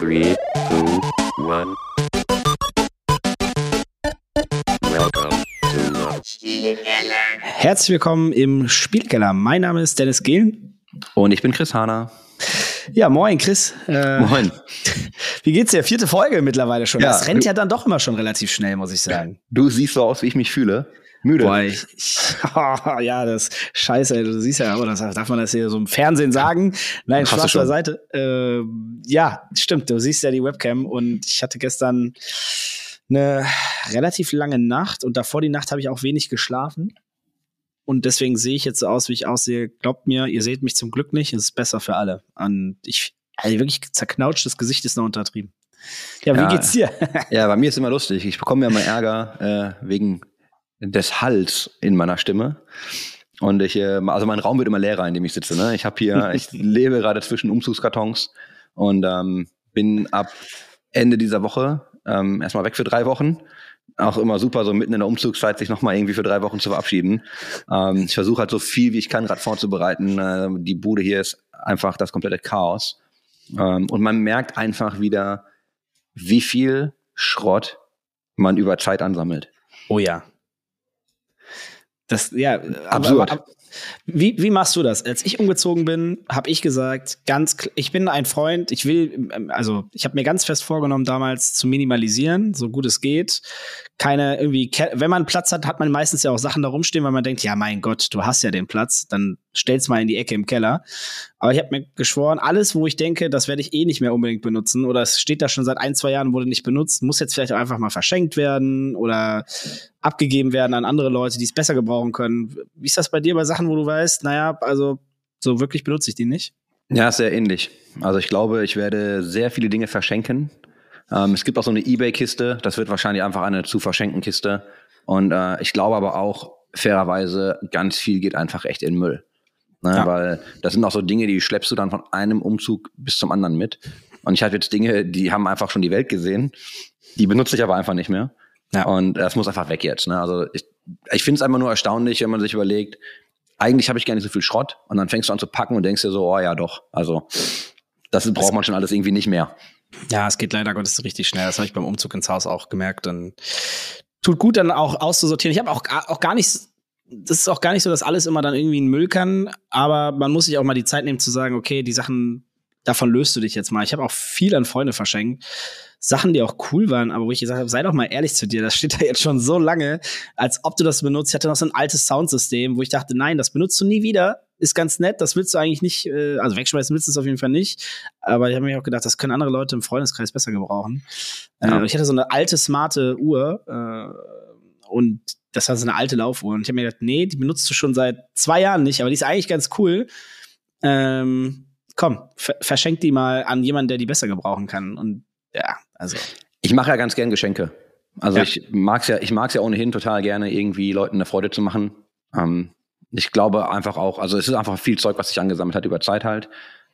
Three, two, one. Welcome to the Herzlich willkommen im Spielkeller. Mein Name ist Dennis Gehlen. Und ich bin Chris Hahner. Ja, moin, Chris. Äh, Moin. Wie geht's dir? Vierte Folge mittlerweile schon. Ja. Das rennt ja dann doch immer schon relativ schnell, muss ich sagen. Du siehst so aus, wie ich mich fühle. Müde. Boah, ich, ich, ja, das Scheiße, ey, du siehst ja, aber das darf man das hier so im Fernsehen sagen. Nein, Hast Spaß beiseite. Äh, ja, stimmt, du siehst ja die Webcam und ich hatte gestern eine relativ lange Nacht und davor die Nacht habe ich auch wenig geschlafen. Und deswegen sehe ich jetzt so aus, wie ich aussehe. Glaubt mir, ihr seht mich zum Glück nicht. Es ist besser für alle. Und ich, also wirklich zerknautschtes Gesicht ist noch untertrieben. Ja, wie Ja. geht's dir? Ja, bei mir ist immer lustig. Ich bekomme ja mal Ärger äh, wegen des Halls in meiner Stimme. Und ich, äh, also mein Raum wird immer leerer, in dem ich sitze. Ne? Ich habe hier, ich lebe gerade zwischen Umzugskartons und ähm, bin ab Ende dieser Woche ähm, erstmal weg für drei Wochen. Auch immer super, so mitten in der Umzugszeit sich nochmal irgendwie für drei Wochen zu verabschieden. Ähm, ich versuche halt so viel wie ich kann gerade vorzubereiten. Äh, die Bude hier ist einfach das komplette Chaos. Ähm, und man merkt einfach wieder, wie viel Schrott man über Zeit ansammelt. Oh ja. Das, ja, Absurd. Aber, aber, wie, wie machst du das? Als ich umgezogen bin, habe ich gesagt, ganz, ich bin ein Freund, ich will, ähm, also ich habe mir ganz fest vorgenommen, damals zu minimalisieren, so gut es geht. Keine irgendwie, wenn man Platz hat, hat man meistens ja auch Sachen da rumstehen, weil man denkt, ja, mein Gott, du hast ja den Platz, dann stell's mal in die Ecke im Keller. Aber ich habe mir geschworen, alles, wo ich denke, das werde ich eh nicht mehr unbedingt benutzen oder es steht da schon seit ein, zwei Jahren, wurde nicht benutzt, muss jetzt vielleicht auch einfach mal verschenkt werden oder abgegeben werden an andere Leute, die es besser gebrauchen können. Wie ist das bei dir bei Sachen, wo du weißt, naja, also so wirklich benutze ich die nicht? Ja, sehr ähnlich. Also ich glaube, ich werde sehr viele Dinge verschenken. Ähm, es gibt auch so eine Ebay-Kiste, das wird wahrscheinlich einfach eine zu verschenken Kiste. Und äh, ich glaube aber auch, fairerweise, ganz viel geht einfach echt in Müll. Ne, Ja. Weil das sind auch so Dinge, die schleppst du dann von einem Umzug bis zum anderen mit. Und ich habe jetzt Dinge, die haben einfach schon die Welt gesehen, die benutze ich aber einfach nicht mehr. Ja. Und das muss einfach weg jetzt. Ne? Also ich, ich finde es einfach nur erstaunlich, wenn man sich überlegt, eigentlich habe ich gar nicht so viel Schrott und dann fängst du an zu packen und denkst dir so, oh ja doch, also das braucht man schon alles irgendwie nicht mehr. Ja, es geht leider Gottes richtig schnell. Das habe ich beim Umzug ins Haus auch gemerkt. Dann tut gut, dann auch auszusortieren. Ich habe auch, auch gar nicht, das ist auch gar nicht so, dass alles immer dann irgendwie in Müll kann. Aber man muss sich auch mal die Zeit nehmen zu sagen, okay, die Sachen, davon löst du dich jetzt mal. Ich habe auch viel an Freunde verschenkt. Sachen, die auch cool waren, aber wo ich gesagt habe, sei doch mal ehrlich zu dir, das steht da jetzt schon so lange, als ob du das benutzt. Ich hatte noch so ein altes Soundsystem, wo ich dachte, nein, das benutzt du nie wieder. Ist ganz nett, das willst du eigentlich nicht, äh, also wegschmeißen willst du es auf jeden Fall nicht. Aber ich habe mir auch gedacht, das können andere Leute im Freundeskreis besser gebrauchen. Ja. Äh, ich hatte so eine alte, smarte Uhr äh, und das war so eine alte Laufuhr. Und ich habe mir gedacht, nee, die benutzt du schon seit zwei Jahren nicht, aber die ist eigentlich ganz cool. Ähm, komm, ver verschenk die mal an jemanden, der die besser gebrauchen kann. Und ja, also. Ich mache ja ganz gern Geschenke. Also Ja. ich mag's ja, ich mag's ja ohnehin total gerne, irgendwie Leuten eine Freude zu machen. Ähm, ich glaube einfach auch, also es ist einfach viel Zeug, was sich angesammelt hat über Zeit halt.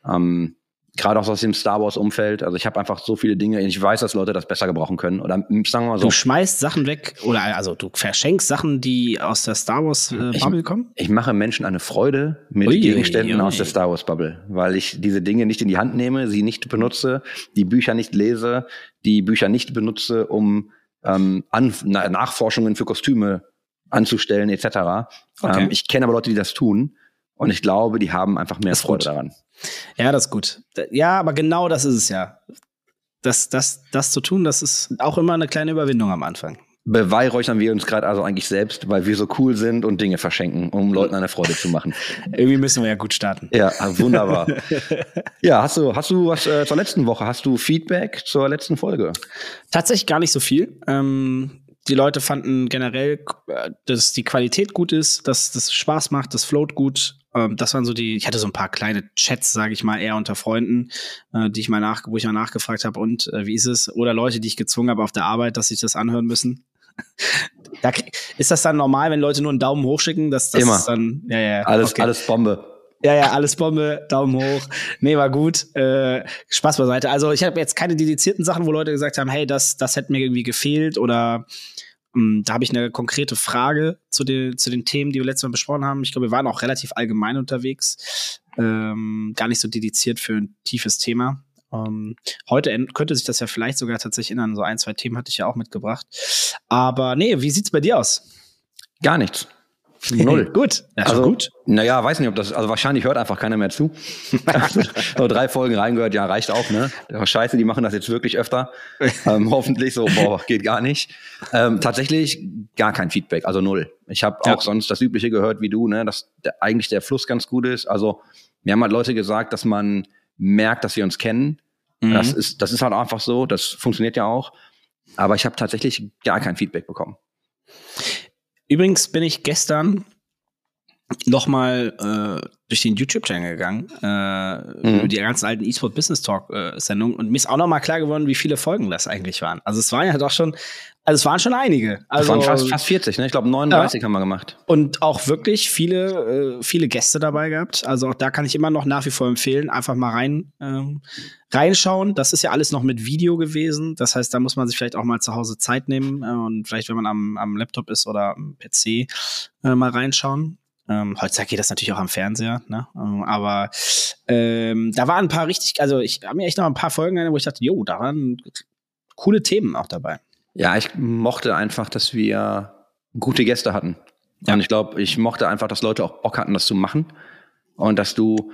Ähm, Gerade auch aus dem Star Wars Umfeld. Also ich habe einfach so viele Dinge. Ich weiß, dass Leute das besser gebrauchen können. Oder sagen wir mal so. Du schmeißt Sachen weg oder also du verschenkst Sachen, die aus der Star Wars äh, kommen? Ich mache Menschen eine Freude mit Ui, Gegenständen ui, ui. aus der Star Wars Bubble, weil ich diese Dinge nicht in die Hand nehme, sie nicht benutze, die Bücher nicht lese, die Bücher nicht benutze, um ähm, an, na, Nachforschungen für Kostüme anzustellen etc. Okay. Ähm, ich kenne aber Leute, die das tun und ich glaube, die haben einfach mehr Freude daran. Ja, das ist gut. Ja, aber genau das ist es ja. Das, das, das zu tun, das ist auch immer eine kleine Überwindung am Anfang. Beweihräuchern wir uns gerade also eigentlich selbst, weil wir so cool sind und Dinge verschenken, um Leuten eine Freude zu machen. Irgendwie müssen wir ja gut starten. Ja, wunderbar. ja, hast du, hast du was äh, zur letzten Woche? Hast du Feedback zur letzten Folge? Tatsächlich gar nicht so viel. Ähm, die Leute fanden generell, äh, dass die Qualität gut ist, dass das Spaß macht, das float gut. Ähm, das waren so die, ich hatte so ein paar kleine Chats, sage ich mal, eher unter Freunden, äh, die ich mal nach, wo ich mal nachgefragt habe, und äh, wie ist es? Oder Leute, die ich gezwungen habe auf der Arbeit, dass sich das anhören müssen. da, ist das dann normal, wenn Leute nur einen Daumen hoch schicken? Dass das Immer. dann, ja, ja, Alles, okay. alles Bombe. Ja, ja, alles Bombe, Daumen hoch. Nee, war gut. Äh, Spaß beiseite. Also ich habe jetzt keine dedizierten Sachen, wo Leute gesagt haben, hey, das, das hätte mir irgendwie gefehlt oder mh, da habe ich eine konkrete Frage zu den, zu den Themen, die wir letztes Mal besprochen haben. Ich glaube, wir waren auch relativ allgemein unterwegs. Ähm, gar nicht so dediziert für ein tiefes Thema. Ähm, heute könnte sich das ja vielleicht sogar tatsächlich ändern. So ein, zwei Themen hatte ich ja auch mitgebracht. Aber nee, wie sieht's bei dir aus? Gar nichts. Null. gut. Ja, also gut. Naja, weiß nicht, ob das, also wahrscheinlich hört einfach keiner mehr zu. so drei Folgen reingehört, ja, reicht auch, ne? Aber Scheiße, die machen das jetzt wirklich öfter. ähm, hoffentlich so, boah, geht gar nicht. Ähm, tatsächlich gar kein Feedback, also null. Ich habe Ja. auch sonst das Übliche gehört wie du, ne, dass der, eigentlich der Fluss ganz gut ist. Also mir haben halt Leute gesagt, dass man merkt, dass wir uns kennen. Mhm. Das ist, das ist halt einfach so, das funktioniert ja auch. Aber ich habe tatsächlich gar kein Feedback bekommen. Übrigens bin ich gestern noch mal äh, durch den YouTube-Channel gegangen, äh, Mhm. über die ganzen alten eSport Business Talk-Sendungen und mir ist auch noch mal klar geworden, wie viele Folgen das eigentlich waren. Also es waren ja doch schon, also es waren schon einige. Also waren fast, fast 40, ne? Ich glaube 39 haben wir gemacht. und auch wirklich viele, äh, viele Gäste dabei gehabt. Also auch da kann ich immer noch nach wie vor empfehlen, einfach mal rein ähm, reinschauen. Das ist ja alles noch mit Video gewesen. Das heißt, da muss man sich vielleicht auch mal zu Hause Zeit nehmen äh, und vielleicht, wenn man am, am Laptop ist oder am PC, äh, mal reinschauen. Ähm, heutzutage geht das natürlich auch am Fernseher, ne? Ähm, aber ähm, da waren ein paar richtig, also ich habe mir echt noch ein paar Folgen, wo ich dachte, jo, da waren coole Themen auch dabei. Ja, ich mochte einfach, dass wir gute Gäste hatten. Ja. Und ich glaube, ich mochte einfach, dass Leute auch Bock hatten, das zu machen. Und dass du,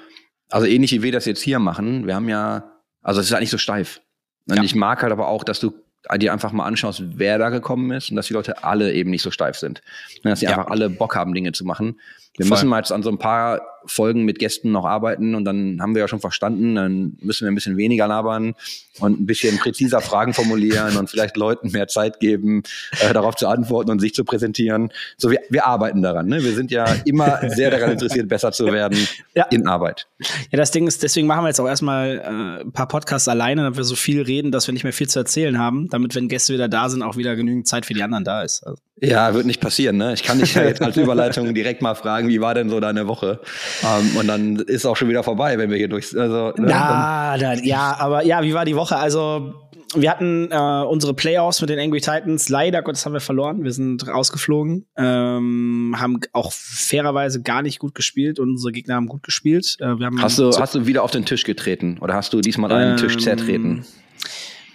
also ähnlich wie wir das jetzt hier machen, wir haben ja, also es ist halt nicht so steif. Und Ja. ich mag halt aber auch, dass du dir einfach mal anschaust, wer da gekommen ist und dass die Leute alle eben nicht so steif sind. Und dass sie Ja. einfach alle Bock haben, Dinge zu machen. Wir Voll. müssen mal jetzt an so ein paar Folgen mit Gästen noch arbeiten und dann haben wir ja schon verstanden, dann müssen wir ein bisschen weniger labern und ein bisschen präziser Fragen formulieren und vielleicht Leuten mehr Zeit geben, äh, darauf zu antworten und sich zu präsentieren. So, wir, wir arbeiten daran. Ne? Wir sind ja immer sehr daran interessiert, besser zu werden Ja. in Arbeit. Ja, das Ding ist, deswegen machen wir jetzt auch erstmal äh, ein paar Podcasts alleine, damit wir so viel reden, dass wir nicht mehr viel zu erzählen haben, damit, wenn Gäste wieder da sind, auch wieder genügend Zeit für die anderen da ist. Also, Ja, wird nicht passieren. Ne? Ich kann dich ja jetzt als Überleitung direkt mal fragen, wie war denn so deine Woche? Ähm, und dann ist auch schon wieder vorbei, wenn wir hier durch. Also, ne, dann- ja, da, ja, aber ja, wie war die Woche? Also, wir hatten äh, unsere Playoffs mit den Angry Titans. Leider Gottes haben wir verloren. Wir sind rausgeflogen. Ähm, haben auch fairerweise gar nicht gut gespielt und unsere Gegner haben gut gespielt. Äh, haben Hast du, hast du wieder auf den Tisch getreten oder hast du diesmal einen Tisch Ähm, zertreten?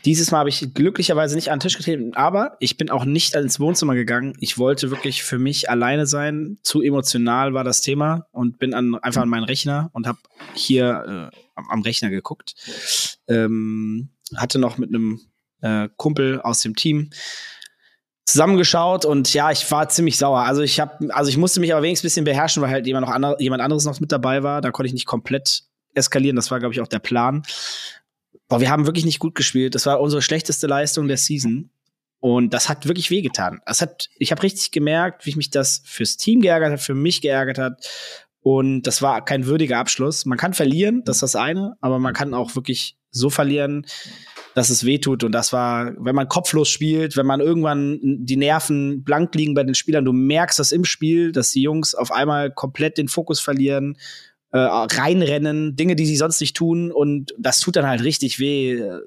Dieses Mal habe ich glücklicherweise nicht an den Tisch getreten, aber ich bin auch nicht ins Wohnzimmer gegangen. Ich wollte wirklich für mich alleine sein. Zu emotional war das Thema und bin an, einfach an meinen Rechner und habe hier äh, am, Rechner geguckt. Ähm, hatte noch mit einem äh, Kumpel aus dem Team zusammengeschaut und ja, ich war ziemlich sauer. Also ich habe, also ich musste mich aber wenigstens ein bisschen beherrschen, weil halt jemand noch andere, jemand anderes noch mit dabei war. Da konnte ich nicht komplett eskalieren. Das war, glaube ich, auch der Plan. Boah, wir haben wirklich nicht gut gespielt. Das war unsere schlechteste Leistung der Season. Und das hat wirklich wehgetan. Das hat, ich habe richtig gemerkt, wie ich mich das fürs Team geärgert hat, für mich geärgert hat. Und das war kein würdiger Abschluss. Man kann verlieren, das ist das eine, aber man kann auch wirklich so verlieren, dass es wehtut. Und das war, wenn man kopflos spielt, wenn man irgendwann die Nerven blank liegen bei den Spielern, du merkst das im Spiel, dass die Jungs auf einmal komplett den Fokus verlieren, äh, reinrennen, Dinge, die sie sonst nicht tun. Und das tut dann halt richtig weh, äh,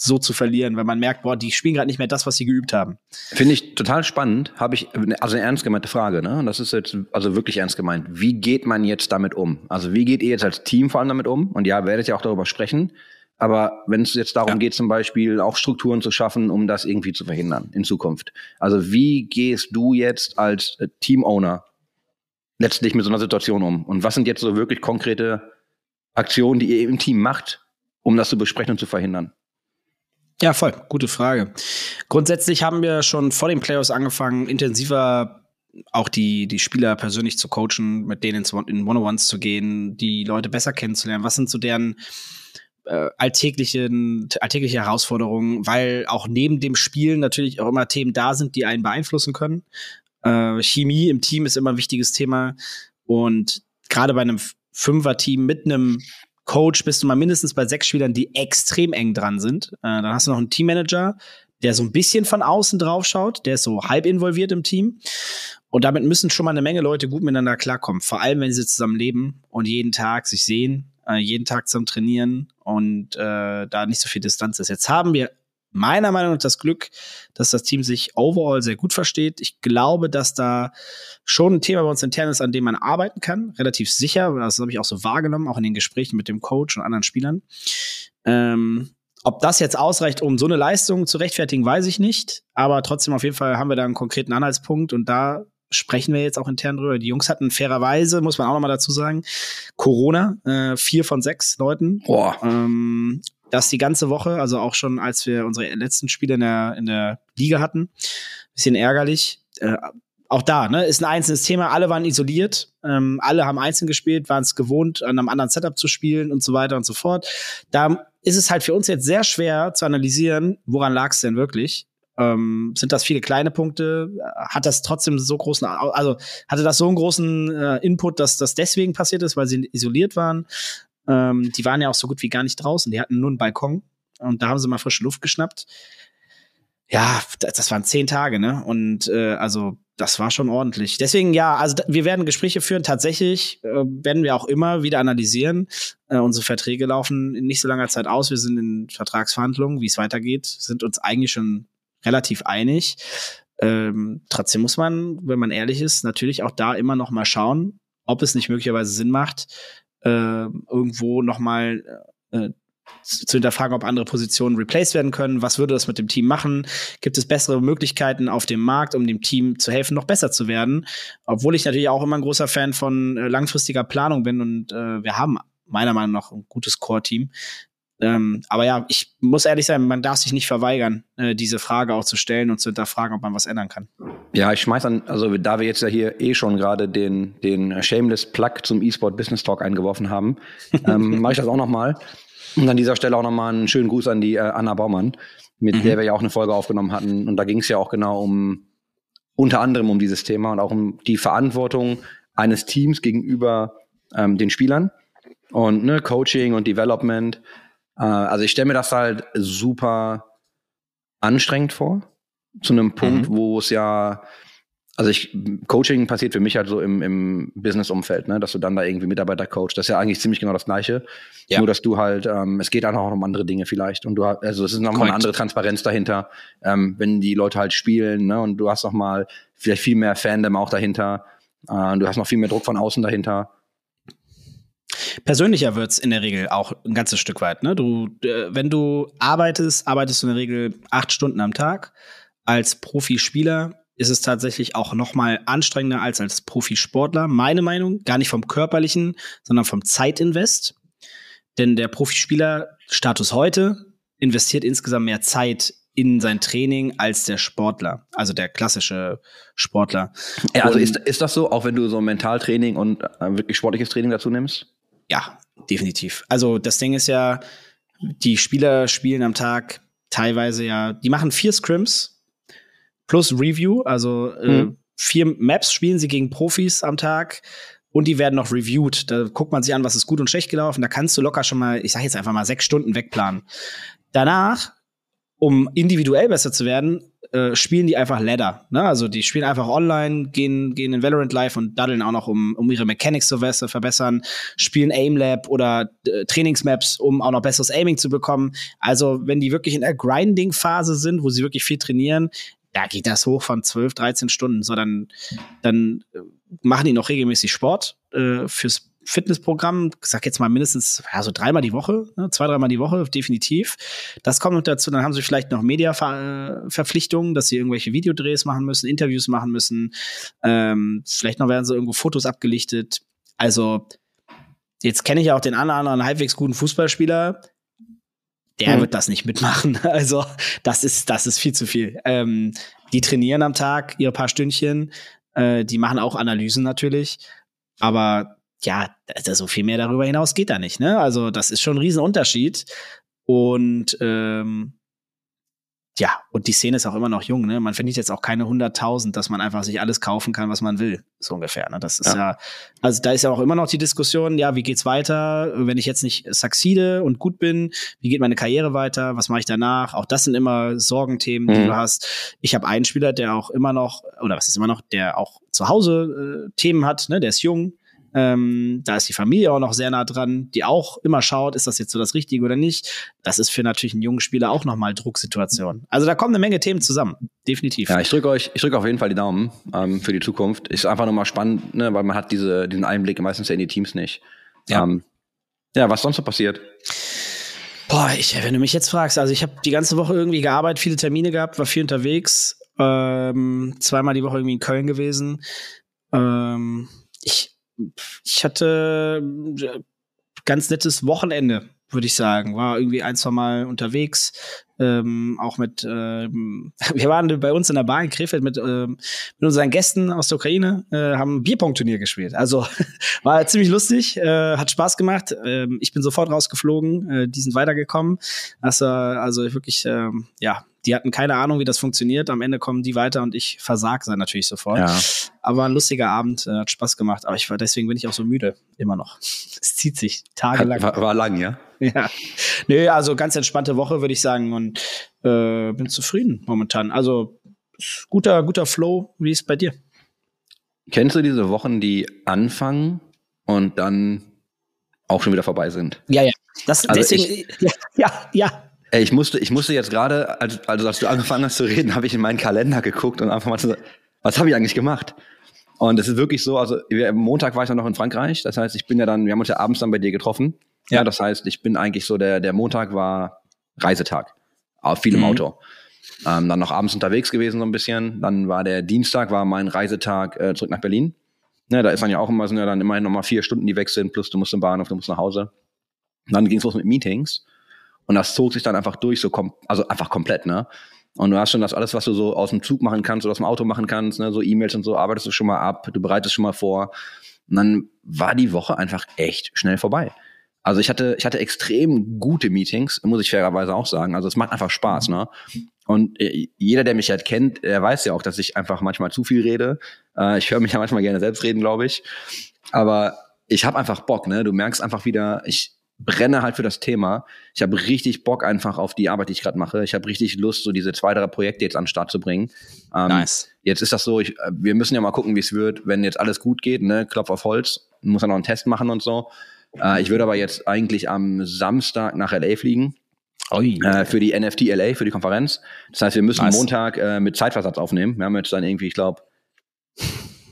so zu verlieren, weil man merkt, boah, die spielen gerade nicht mehr das, was sie geübt haben. Finde ich total spannend. Habe ich, also eine ernst gemeinte Frage, ne? Und das ist jetzt also wirklich ernst gemeint. Wie geht man jetzt damit um? Also wie geht ihr jetzt als Team vor allem damit um? Und ja, werdet ja auch darüber sprechen. Aber wenn es jetzt darum Ja. geht, zum Beispiel auch Strukturen zu schaffen, um das irgendwie zu verhindern in Zukunft. Also wie gehst du jetzt als äh, Team-Owner letztlich mit so einer Situation um? Und was sind jetzt so wirklich konkrete Aktionen, die ihr im Team macht, um das zu besprechen und zu verhindern? Ja, voll. Gute Frage. Grundsätzlich haben wir schon vor den Playoffs angefangen, intensiver auch die, die Spieler persönlich zu coachen, mit denen in One-on-Ones zu gehen, die Leute besser kennenzulernen. Was sind so deren äh, alltäglichen, alltägliche Herausforderungen? Weil auch neben dem Spielen natürlich auch immer Themen da sind, die einen beeinflussen können. Äh, Chemie im Team ist immer ein wichtiges Thema. Und gerade bei einem Fünfer-Team mit einem Coach bist du mal mindestens bei sechs Spielern, die extrem eng dran sind. Äh, dann hast du noch einen Teammanager, der so ein bisschen von außen drauf schaut, der ist so halb involviert im Team. Und damit müssen schon mal eine Menge Leute gut miteinander klarkommen. Vor allem, wenn sie zusammen leben und jeden Tag sich sehen, äh, jeden Tag zusammen trainieren und äh, da nicht so viel Distanz ist. Jetzt haben wir meiner Meinung nach das Glück, dass das Team sich overall sehr gut versteht. Ich glaube, dass da schon ein Thema bei uns intern ist, an dem man arbeiten kann, relativ sicher. Das habe ich auch so wahrgenommen, auch in den Gesprächen mit dem Coach und anderen Spielern. Ähm, ob das jetzt ausreicht, um so eine Leistung zu rechtfertigen, weiß ich nicht. Aber trotzdem auf jeden Fall haben wir da einen konkreten Anhaltspunkt und da sprechen wir jetzt auch intern drüber. Die Jungs hatten fairerweise, muss man auch noch mal dazu sagen, Corona, äh, vier von sechs Leuten. Boah. Ähm, das die ganze Woche, also auch schon als wir unsere letzten Spiele in der, in der Liga hatten. Bisschen ärgerlich. Äh, auch da, ne, ist ein einzelnes Thema. Alle waren isoliert, ähm, alle haben einzeln gespielt, waren es gewohnt, an einem anderen Setup zu spielen und so weiter und so fort. Da ist es halt für uns jetzt sehr schwer zu analysieren, woran lag es denn wirklich. Ähm, sind das viele kleine Punkte? Hat das trotzdem so großen, also hatte das so einen großen äh, Input, dass das deswegen passiert ist, weil sie isoliert waren? Ähm, die waren ja auch so gut wie gar nicht draußen. Die hatten nur einen Balkon und da haben sie mal frische Luft geschnappt. Ja, das, das waren zehn Tage, ne? Und äh, also das war schon ordentlich. Deswegen ja, also wir werden Gespräche führen. Tatsächlich äh, werden wir auch immer wieder analysieren. Äh, unsere Verträge laufen in nicht so langer Zeit aus. Wir sind in Vertragsverhandlungen, wie es weitergeht, sind uns eigentlich schon relativ einig. Ähm, trotzdem muss man, wenn man ehrlich ist, natürlich auch da immer noch mal schauen, ob es nicht möglicherweise Sinn macht, äh, irgendwo noch mal äh, zu hinterfragen, ob andere Positionen replaced werden können. Was würde das mit dem Team machen? Gibt es bessere Möglichkeiten auf dem Markt, um dem Team zu helfen, noch besser zu werden? Obwohl ich natürlich auch immer ein großer Fan von äh, langfristiger Planung bin und äh, wir haben meiner Meinung nach ein gutes Core-Team. Ähm, aber ja, ich muss ehrlich sein, man darf sich nicht verweigern, äh, diese Frage auch zu stellen und zu hinterfragen, ob man was ändern kann. Ja, ich schmeiß an, also da wir jetzt ja hier eh schon gerade den, den Shameless Plug zum E-Sport Business Talk eingeworfen haben, ähm, mache ich das auch nochmal. Und an dieser Stelle auch nochmal einen schönen Gruß an die äh, Anna Baumann, mit mhm. der wir ja auch eine Folge aufgenommen hatten. Und da ging es ja auch genau um, unter anderem um dieses Thema und auch um die Verantwortung eines Teams gegenüber ähm, den Spielern und ne, Coaching und Development. Äh, also ich stelle mir das halt super anstrengend vor, zu einem Punkt, mhm. wo es ja also ich, Coaching passiert für mich halt so im, im Business-Umfeld, ne, dass du dann da irgendwie Mitarbeiter coachst. Das ist ja eigentlich ziemlich genau das Gleiche. Ja. Nur, dass du halt, ähm, es geht einfach auch um andere Dinge vielleicht. Und du hast, also es ist nochmal eine andere Transparenz dahinter, ähm, wenn die Leute halt spielen, ne, und du hast nochmal vielleicht viel mehr Fandom auch dahinter. Äh, du hast noch viel mehr Druck von außen dahinter. Persönlicher wird's in der Regel auch ein ganzes Stück weit. Ne? Du, äh, wenn du arbeitest, arbeitest du in der Regel acht Stunden am Tag. Als Profispieler ist es tatsächlich auch noch mal anstrengender als als Profisportler. Meine Meinung, gar nicht vom körperlichen, sondern vom Zeitinvest. Denn der Profispieler, Status heute, investiert insgesamt mehr Zeit in sein Training als der Sportler, also der klassische Sportler. Ja, also ist, ist das so, auch wenn du so Mentaltraining und äh, wirklich sportliches Training dazu nimmst? Ja, definitiv. Also das Ding ist ja, die Spieler spielen am Tag teilweise ja, die machen vier Scrims plus Review. Also äh, mhm. vier Maps spielen sie gegen Profis am Tag und die werden noch reviewed. Da guckt man sich an, was ist gut und schlecht gelaufen. Da kannst du locker schon mal, ich sag jetzt einfach mal sechs Stunden wegplanen. Danach, um individuell besser zu werden, äh, spielen die einfach Ladder. Ne? Also die spielen einfach online, gehen, gehen in Valorant Live und daddeln auch noch, um, um ihre Mechanics zu verbessern, spielen Aim Lab oder äh, Trainingsmaps, um auch noch besseres Aiming zu bekommen. Also wenn die wirklich in der Grinding-Phase sind, wo sie wirklich viel trainieren, da geht das hoch von 12, 13 Stunden. So, dann, dann äh, machen die noch regelmäßig Sport äh, fürs Fitnessprogramm, sag jetzt mal mindestens ja, so dreimal die Woche, ne, zwei, dreimal die Woche, definitiv. Das kommt noch dazu, dann haben sie vielleicht noch Media-Verpflichtungen, dass sie irgendwelche Videodrehs machen müssen, Interviews machen müssen. Ähm, vielleicht noch werden so irgendwo Fotos abgelichtet. Also, jetzt kenne ich auch den anderen, anderen halbwegs guten Fußballspieler, der mhm. wird das nicht mitmachen. Also das ist, das ist viel zu viel. Ähm, die trainieren am Tag ihre paar Stündchen, äh, die machen auch Analysen natürlich, aber ja, also so viel mehr darüber hinaus geht da nicht. Ne? Also das ist schon ein Riesenunterschied. Und ähm, ja, und die Szene ist auch immer noch jung, ne? Man verdient jetzt auch keine 100.000, dass man einfach sich alles kaufen kann, was man will, so ungefähr, ne? Das ist ja. ja, also da ist ja auch immer noch die Diskussion, ja, wie geht's weiter, wenn ich jetzt nicht succeede und gut bin, wie geht meine Karriere weiter, was mache ich danach? Auch das sind immer Sorgenthemen, die mhm. du hast. Ich habe einen Spieler, der auch immer noch, oder was ist immer noch, der auch zu Hause äh, Themen hat, ne? Der ist jung, Ähm, da ist die Familie auch noch sehr nah dran, die auch immer schaut, ist das jetzt so das Richtige oder nicht. Das ist für natürlich einen jungen Spieler auch nochmal Drucksituation. Also da kommen eine Menge Themen zusammen, definitiv. Ja, ich drücke euch, ich drücke auf jeden Fall die Daumen ähm, für die Zukunft. Ist einfach nochmal spannend, ne, weil man hat diese, diesen Einblick meistens ja in die Teams nicht. Ja. Ähm, ja, was sonst so passiert? Boah, ich, wenn du mich jetzt fragst, also ich habe die ganze Woche irgendwie gearbeitet, viele Termine gehabt, war viel unterwegs, ähm, zweimal die Woche irgendwie in Köln gewesen. Ähm, ich, ich hatte äh, ganz nettes Wochenende, würde ich sagen. War irgendwie ein, zwei Mal unterwegs, ähm, auch mit, ähm, wir waren bei uns in der Bar in Krefeld mit, ähm, mit unseren Gästen aus der Ukraine, äh, haben ein Bierpong-Turnier gespielt. Also war ziemlich lustig, äh, hat Spaß gemacht. Ähm, ich bin sofort rausgeflogen, äh, die sind weitergekommen. Also, also wirklich, ähm, ja, die hatten keine Ahnung, wie das funktioniert. Am Ende kommen die weiter und ich versag dann natürlich sofort. Ja. Aber ein lustiger Abend, äh, hat Spaß gemacht. Aber ich war, deswegen bin ich auch so müde, immer noch. Es zieht sich tagelang. War, war lang, ja? Ja. Nö, also ganz entspannte Woche, würde ich sagen. Und äh, bin zufrieden momentan. Also guter, guter Flow. Wie ist es bei dir? Kennst du diese Wochen, die anfangen und dann auch schon wieder vorbei sind? Ja, ja. Das, Also deswegen, ja, ja, ja. Ey, ich musste, ich musste jetzt gerade, als, also als du angefangen hast zu reden, habe ich in meinen Kalender geguckt und einfach mal zu sagen, was habe ich eigentlich gemacht? Und es ist wirklich so, also wir, Montag war ich dann noch in Frankreich, das heißt, ich bin ja dann, wir haben uns ja abends dann bei dir getroffen. Ja, Ja. das heißt, ich bin eigentlich so, der, der Montag war Reisetag, auf viel im Mhm. Auto. Ähm, dann noch abends unterwegs gewesen so ein bisschen. Dann war der Dienstag, war mein Reisetag äh, zurück nach Berlin. Ne, da ist dann ja auch immer, sind ja dann immerhin nochmal vier Stunden, die weg sind, plus du musst im Bahnhof, du musst nach Hause. Dann ging es los mit Meetings. Und das zog sich dann einfach durch, so kom also einfach komplett, ne? Und du hast schon das alles, was du so aus dem Zug machen kannst oder aus dem Auto machen kannst, ne? so E-Mails und so, arbeitest du schon mal ab, du bereitest schon mal vor. Und dann war die Woche einfach echt schnell vorbei. Also ich hatte, ich hatte extrem gute Meetings, muss ich fairerweise auch sagen. Also es macht einfach Spaß, ne? Und äh, jeder, der mich halt kennt, der weiß ja auch, dass ich einfach manchmal zu viel rede. Äh, ich höre mich ja manchmal gerne selbst reden, glaube ich. Aber ich habe einfach Bock, ne? Du merkst einfach wieder, ich brenne halt für das Thema. Ich habe richtig Bock einfach auf die Arbeit, die ich gerade mache. Ich habe richtig Lust, so diese zwei, drei Projekte jetzt an den Start zu bringen. Ähm, Nice. Jetzt ist das so, ich, äh, wir müssen ja mal gucken, wie es wird, wenn jetzt alles gut geht, ne? Klopf auf Holz, muss ja noch einen Test machen und so. Äh, ich würde aber jetzt eigentlich am Samstag nach LA fliegen Ui. äh, für die NFT LA, für die Konferenz. Das heißt, wir müssen Nice. Montag äh, mit Zeitversatz aufnehmen. Wir haben jetzt dann irgendwie, ich glaube,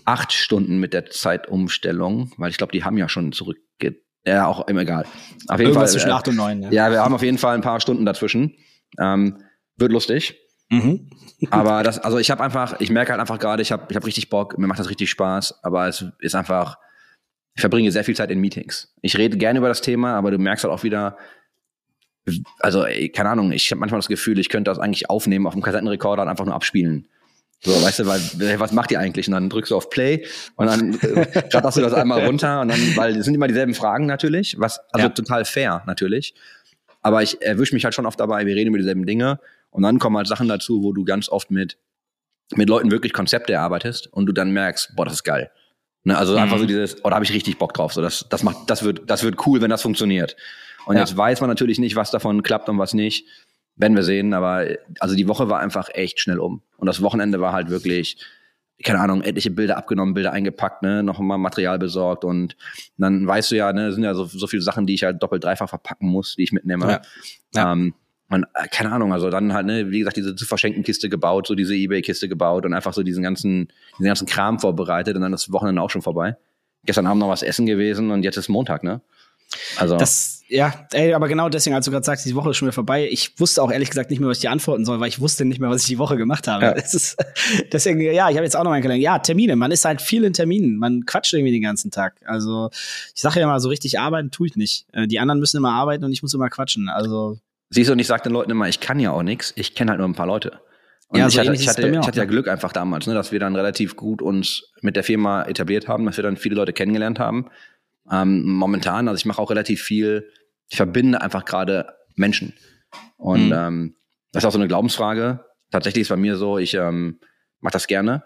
acht Stunden mit der Zeitumstellung, weil ich glaube, die haben ja schon zurückge... Ja, auch immer egal. Auf jeden Irgendwas Fall. zwischen äh, 8 und 9. Ja. ja, wir haben auf jeden Fall ein paar Stunden dazwischen. Ähm, wird lustig. Mhm. Aber das, also ich habe einfach, ich merke halt einfach gerade, ich habe ich hab richtig Bock, mir macht das richtig Spaß, aber es ist einfach, ich verbringe sehr viel Zeit in Meetings. Ich rede gerne über das Thema, aber du merkst halt auch wieder, also ey, keine Ahnung, ich habe manchmal das Gefühl, ich könnte das eigentlich aufnehmen auf dem Kassettenrekorder und einfach nur abspielen. So, weißt du, weil, ey, was macht ihr eigentlich? Und dann drückst du auf Play und dann äh, ratterst du das einmal runter und dann, weil es sind immer dieselben Fragen natürlich, was, also Ja. total fair natürlich. Aber ich erwische mich halt schon oft dabei, wir reden über dieselben Dinge und dann kommen halt Sachen dazu, wo du ganz oft mit, mit Leuten wirklich Konzepte erarbeitest und du dann merkst, boah, das ist geil. Ne, also Mhm. einfach so dieses, oh, da habe ich richtig Bock drauf. So, das, das macht, das wird, das wird cool, wenn das funktioniert. Und Ja. jetzt weiß man natürlich nicht, was davon klappt und was nicht. Werden wir sehen, aber also die Woche war einfach echt schnell um. Und das Wochenende war halt wirklich, keine Ahnung, etliche Bilder abgenommen, Bilder eingepackt, ne, noch mal Material besorgt und dann weißt du ja, ne, sind ja so, so viele Sachen, die ich halt doppelt, dreifach verpacken muss, die ich mitnehme. Ja. Ja. Ähm, und äh, keine Ahnung, also dann halt, ne, wie gesagt, diese zu verschenken Kiste gebaut, so diese Ebay-Kiste gebaut und einfach so diesen ganzen, diesen ganzen Kram vorbereitet und dann ist das Wochenende auch schon vorbei. Gestern Abend noch was essen gewesen und jetzt ist Montag, ne? Also. Das, ja, ey, aber genau deswegen, als du gerade sagst, die Woche ist schon wieder vorbei. Ich wusste auch ehrlich gesagt nicht mehr, was ich dir antworten soll, weil ich wusste nicht mehr, was ich die Woche gemacht habe. Ja. Das ist, deswegen, ja, ich habe jetzt auch noch meinen Kalender. Ja, Termine. Man ist halt viel in Terminen. Man quatscht irgendwie den ganzen Tag. Also, ich sage ja immer, so richtig arbeiten tue ich nicht. Äh, Die anderen müssen immer arbeiten und ich muss immer quatschen. Also, Siehst du, und ich sag den Leuten immer, ich kann ja auch nichts, ich kenne halt nur ein paar Leute. Und Ja, ich, so hatte, ich, hatte, ich hatte ja ne? Glück einfach damals, ne, dass wir dann relativ gut uns mit der Firma etabliert haben, dass wir dann viele Leute kennengelernt haben. Ähm, momentan, also ich mache auch relativ viel, ich verbinde einfach gerade Menschen. Und Mhm. ähm, das ist auch so eine Glaubensfrage. Tatsächlich ist bei mir so, ich ähm, mache das gerne.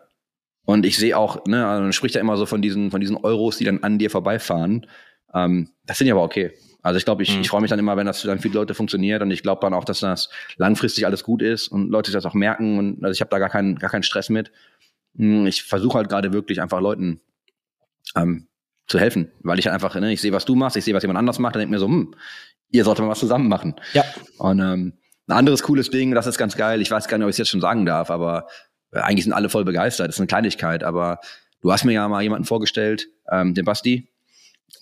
Und ich sehe auch, ne, also man spricht ja immer so von diesen, von diesen Euros, die dann an dir vorbeifahren. Ähm, das sind ja aber okay. Also ich glaube, ich, Mhm. ich freue mich dann immer, wenn das für dann viele Leute funktioniert und ich glaube dann auch, dass das langfristig alles gut ist und Leute sich das auch merken und also ich habe da gar keinen, gar keinen Stress mit. Hm, Ich versuche halt gerade wirklich einfach Leuten ähm, zu helfen, weil ich einfach, ne, ich sehe, was du machst, ich sehe, was jemand anders macht, dann denke mir so, hm, ihr solltet mal was zusammen machen. Ja. Und ähm, ein anderes cooles Ding, das ist ganz geil, ich weiß gar nicht, ob ich es jetzt schon sagen darf, aber äh, eigentlich sind alle voll begeistert, das ist eine Kleinigkeit, aber du hast mir ja mal jemanden vorgestellt, ähm, den Basti,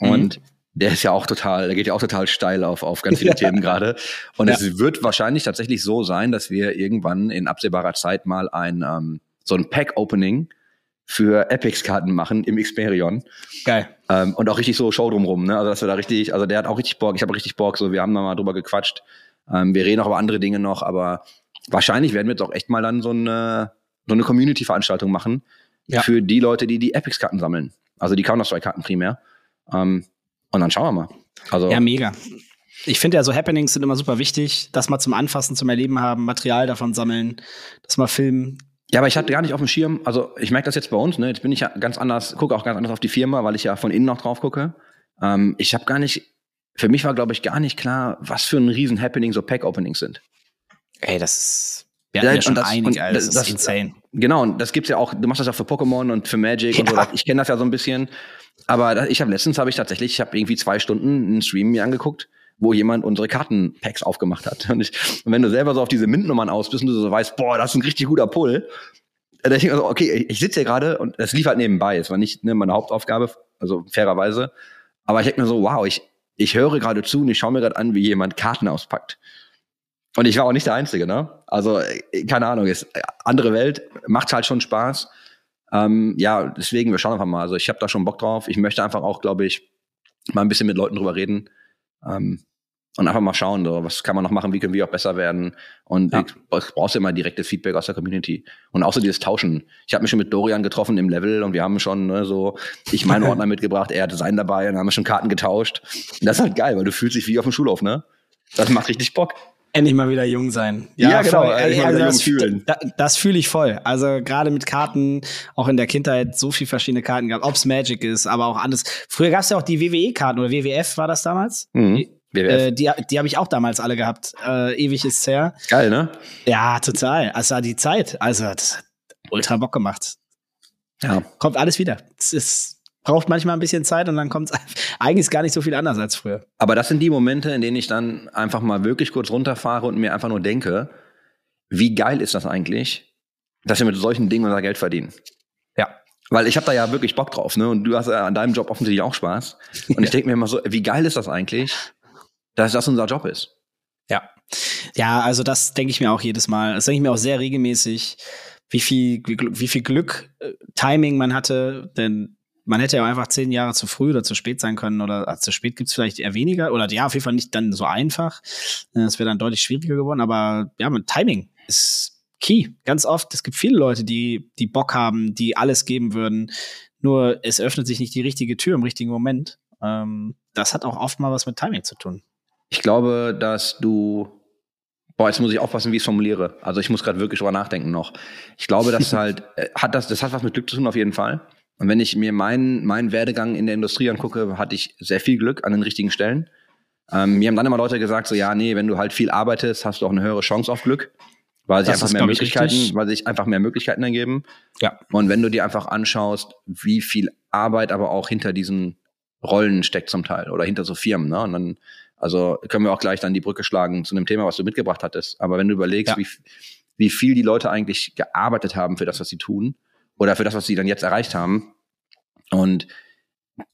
und der ist ja auch total, der geht ja auch total steil auf, auf ganz viele Themen gerade. Und Ja. es wird wahrscheinlich tatsächlich so sein, dass wir irgendwann in absehbarer Zeit mal ein ähm, so ein Pack-Opening für Epics-Karten machen im Xperion. Geil. Ähm, und auch richtig so Show drumrum, ne? Also dass wir da richtig, also der hat auch richtig Bock, ich habe richtig Bock, so wir haben da mal drüber gequatscht. Ähm, wir reden auch über andere Dinge noch, aber wahrscheinlich werden wir jetzt auch echt mal dann so eine, so eine Community-Veranstaltung machen Ja. für die Leute, die die Epics-Karten sammeln. Also die Counter-Strike-Karten primär. Ähm, und dann schauen wir mal. Also Ja, mega. Ich finde ja, so Happenings sind immer super wichtig, dass mal zum Anfassen, zum Erleben haben, Material davon sammeln, das mal filmen. Ja, aber ich hatte gar nicht auf dem Schirm, also ich merke das jetzt bei uns, ne? Jetzt bin ich ja ganz anders, gucke auch ganz anders auf die Firma, weil ich ja von innen noch drauf gucke. Ähm, ich habe gar nicht, für mich war, glaube ich, gar nicht klar, was für ein riesen Happening so Pack-Openings sind. Ey, das ist. Wir Ja, hatten ja und schon das- einige, Alter, das, das- ist insane. Genau, und das gibt's ja auch, du machst das ja für Pokémon und für Magic und so. Ja. Ich kenne das ja so ein bisschen. Aber ich habe letztens habe ich tatsächlich, ich habe irgendwie zwei Stunden einen Stream mir angeguckt, wo jemand unsere Kartenpacks aufgemacht hat. Und, ich, und wenn du selber so auf diese Mint-Nummern aus bist und du so weißt, boah, das ist ein richtig guter Pull, dann denke ich mir so, okay, ich- ich sitze hier gerade und es lief halt nebenbei. Es war nicht ne, meine Hauptaufgabe, also fairerweise. Aber ich denke mir so, wow, ich, ich höre gerade zu und ich schaue mir gerade an, wie jemand Karten auspackt. Und ich war auch nicht der Einzige, ne? Also, äh, keine Ahnung, ist äh, andere Welt, macht halt schon Spaß. Ähm, ja, deswegen, wir schauen einfach mal. Also ich habe da schon Bock drauf. Ich möchte einfach auch, glaube ich, mal ein bisschen mit Leuten drüber reden. Ähm, und einfach mal schauen, so, was kann man noch machen, wie können wir auch besser werden. Und Ja. ich, brauchst ja immer direktes Feedback aus der Community. Und auch so dieses Tauschen. Ich habe mich schon mit Dorian getroffen im Level und wir haben schon ne, so, ich meinen Ordner mitgebracht, er hatte seinen dabei und haben wir schon Karten getauscht. Und das ist halt geil, weil du fühlst dich wie auf dem Schulhof, ne? Das macht richtig Bock. Endlich mal wieder jung sein. Ja, genau, voll. endlich mal wieder das, fühlen. Da, das fühle ich voll. Also gerade mit Karten, auch in der Kindheit so viel verschiedene Karten gehabt, ob's Magic ist, aber auch anders. Früher gab's ja auch die WWE-Karten oder WWF war das damals. Mhm. WWF. Äh, die die habe ich auch damals alle gehabt. Äh, ewig ist's her. Geil, ne? Ja, total. Also die Zeit. Also das hat ultra Bock gemacht. Ja. Kommt alles wieder. Es ist, braucht manchmal ein bisschen Zeit und dann kommt's. Eigentlich ist gar nicht so viel anders als früher. Aber das sind die Momente, in denen ich dann einfach mal wirklich kurz runterfahre und mir einfach nur denke, wie geil ist das eigentlich, dass wir mit solchen Dingen unser Geld verdienen. Ja. Weil ich habe da ja wirklich Bock drauf, ne? Und du hast ja an deinem Job offensichtlich auch Spaß. Und ich denke mir immer so, wie geil ist das eigentlich, dass das unser Job ist. Ja. Ja, also das denke ich mir auch jedes Mal. Das denke ich mir auch sehr regelmäßig, wie viel, wie, viel Glück, äh, Timing man hatte, denn man hätte ja einfach zehn Jahre zu früh oder zu spät sein können oder ah, zu spät gibt's vielleicht eher weniger oder ja, auf jeden Fall nicht dann so einfach. Äh, Es wäre dann deutlich schwieriger geworden, aber ja, mit Timing ist key. Ganz oft, es gibt viele Leute, die, die Bock haben, die alles geben würden, nur es öffnet sich nicht die richtige Tür im richtigen Moment. Ähm, das hat auch oft mal was mit Timing zu tun. Ich glaube, dass du. Boah, jetzt muss ich aufpassen, wie ich es formuliere. Also ich muss gerade wirklich drüber nachdenken noch. Ich glaube, das halt äh, hat das, das hat was mit Glück zu tun auf jeden Fall. Und wenn ich mir meinen meinen Werdegang in der Industrie angucke, hatte ich sehr viel Glück an den richtigen Stellen. Ähm, mir haben dann immer Leute gesagt, so ja, nee, wenn du halt viel arbeitest, hast du auch eine höhere Chance auf Glück, weil sich Das einfach mehr Möglichkeiten, richtig. weil sich einfach mehr Möglichkeiten ergeben. Ja. Und wenn du dir einfach anschaust, wie viel Arbeit aber auch hinter diesen Rollen steckt zum Teil oder hinter so Firmen, ne? Und dann, also können wir auch gleich dann die Brücke schlagen zu einem Thema, was du mitgebracht hattest. Aber wenn du überlegst, Ja. wie, wie viel die Leute eigentlich gearbeitet haben für das, was sie tun, oder für das, was sie dann jetzt erreicht haben, und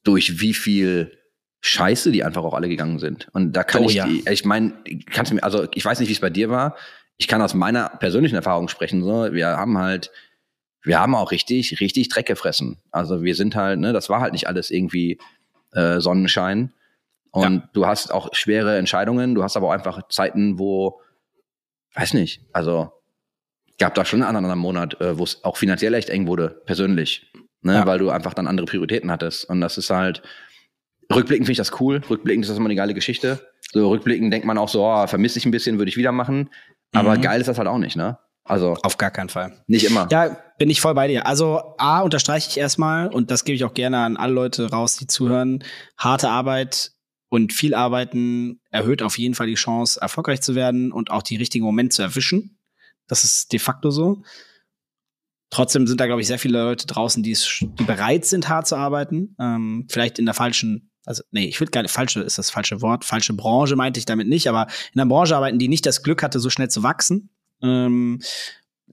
durch wie viel Scheiße die einfach auch alle gegangen sind. Und da kann Oh ich, ja. die, ich meine, kannst du mir, also ich weiß nicht, wie es bei dir war. Ich kann aus meiner persönlichen Erfahrung sprechen. So, wir haben halt, wir haben auch richtig, richtig Dreck gefressen. Also wir sind halt, ne, das war halt nicht alles irgendwie äh, Sonnenschein. Und Ja. du hast auch schwere Entscheidungen. Du hast aber auch einfach Zeiten, wo, weiß nicht, also gab da schon einen anderen Monat, äh, wo es auch finanziell echt eng wurde, persönlich. Ne, Ja. weil du einfach dann andere Prioritäten hattest. Und das ist halt, rückblickend finde ich das cool. Rückblickend ist das immer eine geile Geschichte. So rückblickend denkt man auch so, oh, vermisse ich ein bisschen, würde ich wieder machen. Aber Mhm. geil ist das halt auch nicht, ne? Also Auf gar keinen Fall. nicht immer. Ja, bin ich voll bei dir. Also A, unterstreiche ich erstmal, und das gebe ich auch gerne an alle Leute raus, die zuhören, harte Arbeit und viel Arbeiten erhöht auf jeden Fall die Chance, erfolgreich zu werden und auch die richtigen Momente zu erwischen. Das ist de facto so. Trotzdem sind da, glaube ich, sehr viele Leute draußen, die, die bereit sind, hart zu arbeiten. Ähm, vielleicht in der falschen, also nee, ich gar nicht, falsche ist das falsche Wort, falsche Branche meinte ich damit nicht, aber in einer Branche arbeiten, die nicht das Glück hatte, so schnell zu wachsen. Ähm,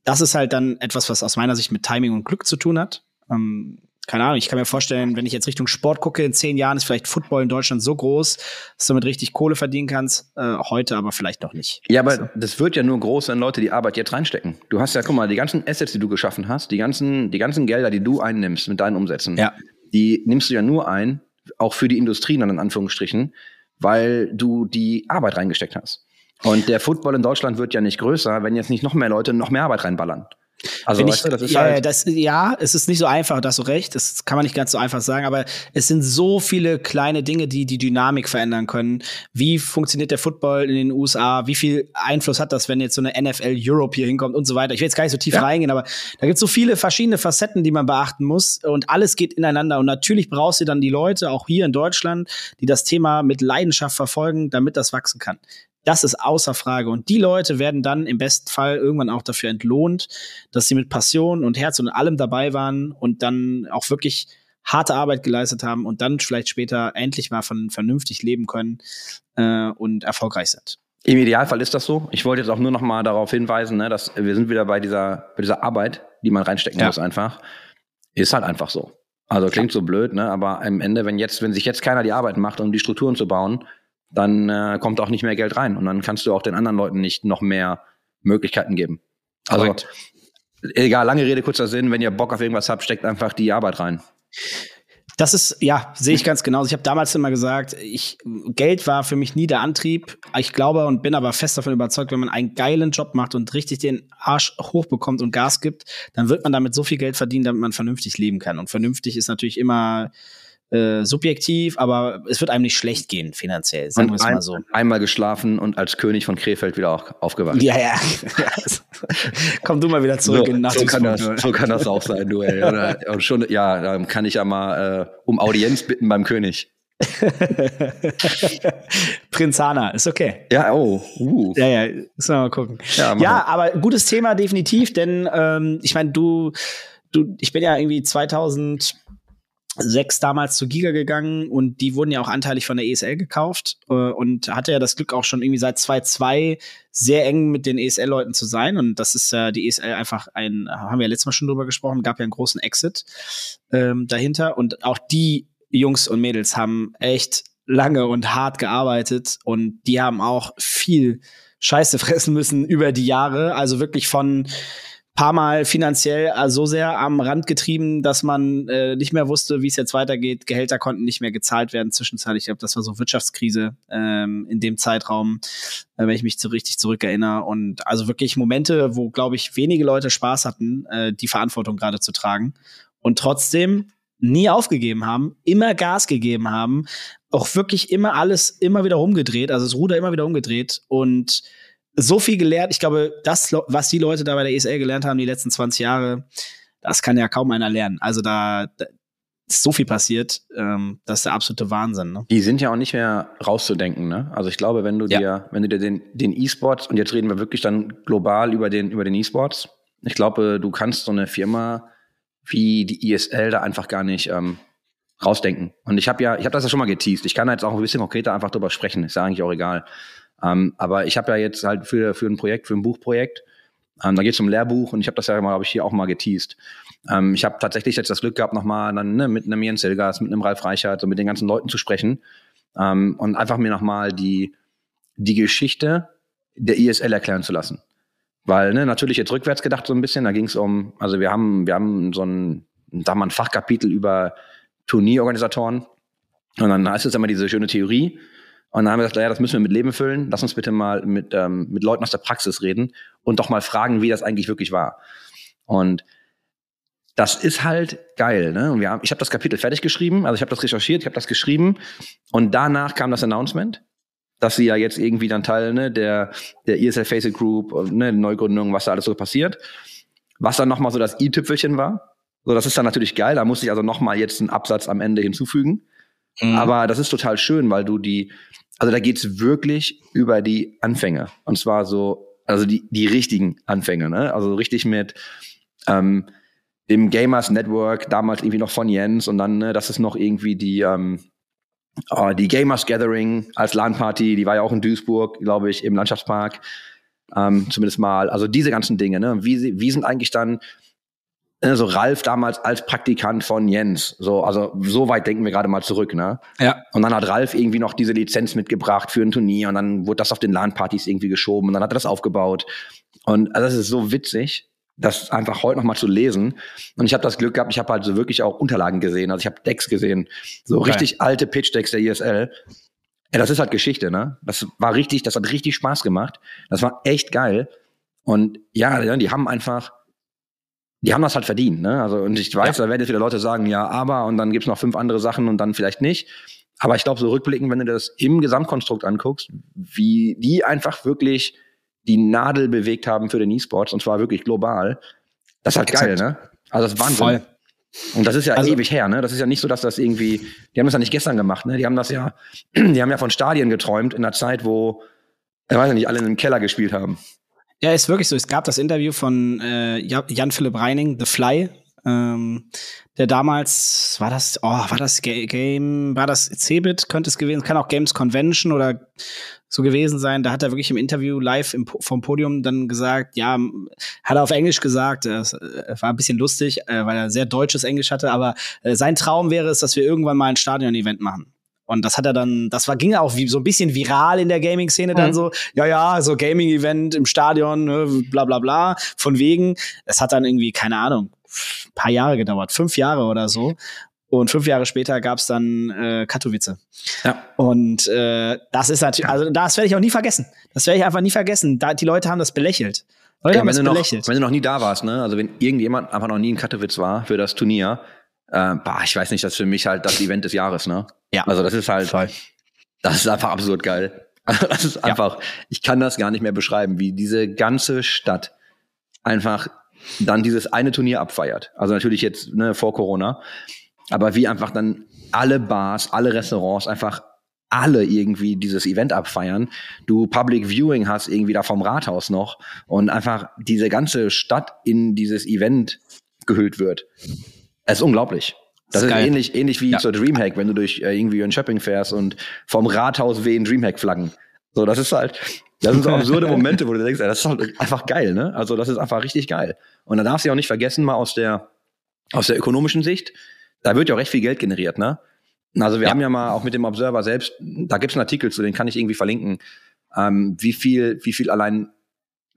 das ist halt dann etwas, was aus meiner Sicht mit Timing und Glück zu tun hat. Ähm, keine Ahnung, ich kann mir vorstellen, wenn ich jetzt Richtung Sport gucke, in zehn Jahren ist vielleicht Football in Deutschland so groß, dass du damit richtig Kohle verdienen kannst. Äh, heute aber vielleicht noch nicht. Ja, aber so. das wird ja nur groß, wenn Leute die Arbeit jetzt reinstecken. Du hast ja, guck mal, die ganzen Assets, die du geschaffen hast, die ganzen, die ganzen Gelder, die du einnimmst mit deinen Umsätzen, ja. die nimmst du ja nur ein, auch für die Industrie dann in Anführungsstrichen, weil du die Arbeit reingesteckt hast. Und der Football in Deutschland wird ja nicht größer, wenn jetzt nicht noch mehr Leute noch mehr Arbeit reinballern. Also, ich, du, das ist ja, halt das, ja, es ist nicht so einfach, da hast du recht, das kann man nicht ganz so einfach sagen, aber es sind so viele kleine Dinge, die die Dynamik verändern können. Wie funktioniert der Football in den USA? Wie viel Einfluss hat das, wenn jetzt so eine NFL Europe hier hinkommt und so weiter? Ich will jetzt gar nicht so tief ja. reingehen, aber da gibt es so viele verschiedene Facetten, die man beachten muss und alles geht ineinander. Und natürlich brauchst du dann die Leute, auch hier in Deutschland, die das Thema mit Leidenschaft verfolgen, damit das wachsen kann. Das ist außer Frage. Und die Leute werden dann im besten Fall irgendwann auch dafür entlohnt, dass sie mit Passion und Herz und allem dabei waren und dann auch wirklich harte Arbeit geleistet haben und dann vielleicht später endlich mal von vernünftig leben können äh, und erfolgreich sind. Im Idealfall ist das so. Ich wollte jetzt auch nur noch mal darauf hinweisen, ne, dass wir sind wieder bei dieser, bei dieser Arbeit, die man reinstecken ja. muss einfach. Ist halt einfach so. Also klingt so blöd, ne? Aber am Ende, wenn jetzt, wenn sich jetzt keiner die Arbeit macht, um die Strukturen zu bauen, dann äh, kommt auch nicht mehr Geld rein und dann kannst du auch den anderen Leuten nicht noch mehr Möglichkeiten geben. Also Correct. egal, lange Rede, kurzer Sinn, wenn ihr Bock auf irgendwas habt, steckt einfach die Arbeit rein. Das ist, ja, sehe ich ganz genauso. Ich habe damals immer gesagt, ich, Geld war für mich nie der Antrieb. Ich glaube und bin aber fest davon überzeugt, wenn man einen geilen Job macht und richtig den Arsch hochbekommt und Gas gibt, dann wird man damit so viel Geld verdienen, damit man vernünftig leben kann. Und vernünftig ist natürlich immer äh, subjektiv, aber es wird einem nicht schlecht gehen finanziell, sagen wir es mal so. Einmal geschlafen und als König von Krefeld wieder auch aufgewacht. Ja, ja. Komm du mal wieder zurück so, in so kann, das, so kann das auch sein, du. Ey. Und schon, ja, dann kann ich ja mal äh, um Audienz bitten beim König. Prinz Hanna, ist okay. Ja, oh. Uh. Ja, ja, müssen wir mal gucken. Ja, ja aber gutes Thema definitiv, denn ähm, ich meine, du, du, ich bin ja irgendwie 2000 sechs damals zu Giga gegangen und die wurden ja auch anteilig von der ESL gekauft äh, und hatte ja das Glück auch schon irgendwie seit 2.2 sehr eng mit den ESL-Leuten zu sein und das ist ja äh, die ESL einfach ein, haben wir ja letztes Mal schon drüber gesprochen, gab ja einen großen Exit ähm, dahinter und auch die Jungs und Mädels haben echt lange und hart gearbeitet und die haben auch viel Scheiße fressen müssen über die Jahre, also wirklich von paar Mal finanziell äh, so sehr am Rand getrieben, dass man äh, nicht mehr wusste, wie es jetzt weitergeht. Gehälter konnten nicht mehr gezahlt werden zwischenzeitlich. Ich glaube, das war so Wirtschaftskrise ähm, in dem Zeitraum, äh, wenn ich mich so richtig zurückerinnere. Und also wirklich Momente, wo, glaube ich, wenige Leute Spaß hatten, äh, die Verantwortung gerade zu tragen. Und trotzdem nie aufgegeben haben, immer Gas gegeben haben, auch wirklich immer alles immer wieder rumgedreht, also das Ruder immer wieder umgedreht und so viel gelernt. Ich glaube, das, was die Leute da bei der ESL gelernt haben die letzten 20 Jahre, das kann ja kaum einer lernen. Also da, da ist so viel passiert, ähm, das ist der absolute Wahnsinn. Ne? Die sind ja auch nicht mehr rauszudenken. Ne? Also ich glaube, wenn du ja. dir, wenn du dir den den E-Sports und jetzt reden wir wirklich dann global über den über den E-Sports. Ich glaube, du kannst so eine Firma wie die ESL da einfach gar nicht ähm, rausdenken. Und ich habe ja, ich habe das ja schon mal geteased. Ich kann da jetzt auch ein bisschen konkreter einfach drüber sprechen. Ist ja eigentlich auch egal. Ähm, aber ich habe ja jetzt halt für, für ein Projekt, für ein Buchprojekt, ähm, da geht es um Lehrbuch und ich habe das ja mal, habe ich hier auch mal geteased. Ähm, ich habe tatsächlich jetzt das Glück gehabt, nochmal ne, mit einem Jens Silgas, mit einem Ralf Reichert, so mit den ganzen Leuten zu sprechen ähm, und einfach mir nochmal die, die Geschichte der ISL erklären zu lassen. Weil, ne, natürlich jetzt rückwärts gedacht so ein bisschen, da ging es um, also wir haben, wir haben so ein, sagen wir ein Fachkapitel über Turnierorganisatoren. Und dann heißt es immer diese schöne Theorie. Und dann haben wir gesagt, ja, das müssen wir mit Leben füllen. Lass uns bitte mal mit, ähm, mit Leuten aus der Praxis reden und doch mal fragen, wie das eigentlich wirklich war. Und das ist halt geil. Ne? Und wir haben, ich habe das Kapitel fertig geschrieben, also ich habe das recherchiert, ich habe das geschrieben und danach kam das Announcement, dass sie ja jetzt irgendwie dann Teil ne, der, der ESL Faceit Group, ne, Neugründung, was da alles so passiert. Was dann nochmal so das i-Tüpfelchen war. So, das ist dann natürlich geil. Da muss ich also nochmal jetzt einen Absatz am Ende hinzufügen. Mhm. Aber das ist total schön, weil du die, also da geht's wirklich über die Anfänge. Und zwar so, also die, die richtigen Anfänge, ne? Also richtig mit, ähm, dem Gamers Network, damals irgendwie noch von Jens und dann, ne, das ist noch irgendwie die, ähm, oh, die Gamers Gathering als LAN-Party, die war ja auch in Duisburg, glaube ich, im Landschaftspark, ähm, zumindest mal. Also diese ganzen Dinge, ne? Wie, wie sind eigentlich dann also Ralf damals als Praktikant von Jens. So, also so weit denken wir gerade mal zurück, ne? Ja. Und dann hat Ralf irgendwie noch diese Lizenz mitgebracht für ein Turnier und dann wurde das auf den LAN-Partys irgendwie geschoben und dann hat er das aufgebaut. Und also das ist so witzig, das einfach heute noch mal zu lesen. Und ich habe das Glück gehabt, ich habe halt so wirklich auch Unterlagen gesehen. Also ich habe Decks gesehen, so Okay. richtig alte Pitch-Decks der ISL. Ja, das ist halt Geschichte, ne? Das war richtig, das hat richtig Spaß gemacht. Das war echt geil. Und ja, die haben einfach, die haben das halt verdient, ne? Also, und ich weiß, da werden jetzt wieder Leute sagen, ja, aber, und dann gibt's noch fünf andere Sachen und dann vielleicht nicht. Aber ich glaube, so rückblickend, wenn du das im Gesamtkonstrukt anguckst, wie die einfach wirklich die Nadel bewegt haben für den E-Sports, und zwar wirklich global, das ist halt geil, Exakt. ne? Also das ist Wahnsinn. Voll. Und das ist ja Also- ewig her, ne? Das ist ja nicht so, dass das irgendwie, die haben das ja nicht gestern gemacht, ne? Die haben das ja, die haben ja von Stadien geträumt in einer Zeit, wo, ich weiß ja nicht, alle in einem Keller gespielt haben. Ja, ist wirklich so. Es gab das Interview von äh, Ja- Jan-Philipp Reining, The Fly, ähm, der damals, war das, oh, war das Ga Game, war das Cebit, könnte es gewesen, kann auch Games Convention oder so gewesen sein. Da hat er wirklich im Interview live im, vom Podium dann gesagt, ja, hat er auf Englisch gesagt, es äh, war ein bisschen lustig, äh, weil er sehr deutsches Englisch hatte, aber äh, sein Traum wäre es, dass wir irgendwann mal ein Stadion-Event machen. Und das hat er dann, das war, ging auch wie so ein bisschen viral in der Gaming-Szene dann Mhm. so, ja, ja, so Gaming-Event im Stadion, ne, bla bla bla. Von wegen, es hat dann irgendwie, keine Ahnung, ein paar Jahre gedauert, fünf Jahre oder so. Und fünf Jahre später gab's dann äh, Katowice. Ja. Und äh, das ist natürlich, also das werde ich auch nie vergessen. Das werde ich einfach nie vergessen. Da, die Leute haben das belächelt. Leute Ja, haben wenn, das du noch, belächelt. wenn du noch nie da warst, ne? Also wenn irgendjemand einfach noch nie in Katowice war für das Turnier, äh, bah, ich weiß nicht, das ist für mich halt das Event des Jahres, ne? Ja. Also das ist halt, Voll. das ist einfach absurd geil. Also das ist einfach, ich kann das gar nicht mehr beschreiben, wie diese ganze Stadt einfach dann dieses eine Turnier abfeiert. Also natürlich jetzt ne, vor Corona, aber wie einfach dann alle Bars, alle Restaurants einfach alle irgendwie dieses Event abfeiern. Du Public Viewing hast irgendwie da vom Rathaus noch und einfach diese ganze Stadt in dieses Event gehüllt wird. Es ist unglaublich. Das Ist ist, ähnlich, ähnlich wie Ja. zur Dreamhack, wenn du durch äh, irgendwie ein Shopping fährst und vom Rathaus wehen Dreamhack-Flaggen. So, das ist halt, das sind so absurde Momente, wo du denkst, ey, das ist halt einfach geil, ne? Also, das ist einfach richtig geil. Und da darfst du auch nicht vergessen, mal aus der, aus der ökonomischen Sicht, da wird ja auch recht viel Geld generiert, ne? Also wir Ja. haben ja mal auch mit dem Observer selbst, da gibt's einen Artikel zu, den kann ich irgendwie verlinken, ähm, wie viel, wie viel allein,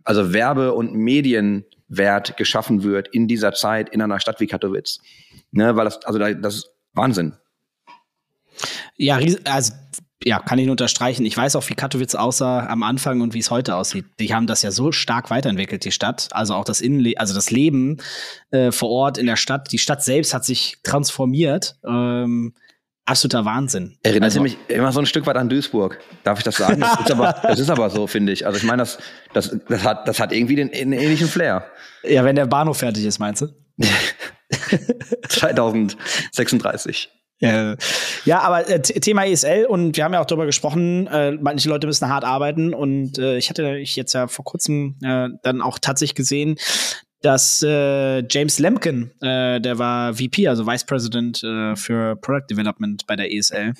also Werbe- und Medienwert geschaffen wird in dieser Zeit in einer Stadt wie Katowice. Ne, weil das, also da, das ist Wahnsinn. Ja, also ja, kann ich nur unterstreichen. Ich weiß auch, wie Katowice aussah am Anfang und wie es heute aussieht. Die haben das ja so stark weiterentwickelt, die Stadt. Also auch das Innenle also das Leben äh, vor Ort in der Stadt. Die Stadt selbst hat sich transformiert. Ähm, absoluter Wahnsinn. Erinnert also, mich immer so ein Stück weit an Duisburg. Darf ich das sagen? Das ist aber, das ist aber so, finde ich. Also ich meine, das, das, das, hat, das hat irgendwie den, einen ähnlichen Flair. Ja, wenn der Bahnhof fertig ist, meinst du? 2036. Äh, ja, aber äh, Thema ESL und wir haben ja auch darüber gesprochen, äh, manche Leute müssen hart arbeiten und äh, ich hatte ich jetzt ja vor kurzem äh, dann auch tatsächlich gesehen, dass äh, James Lemkin, äh, der war VP, also Vice President für Product Development bei der ESL,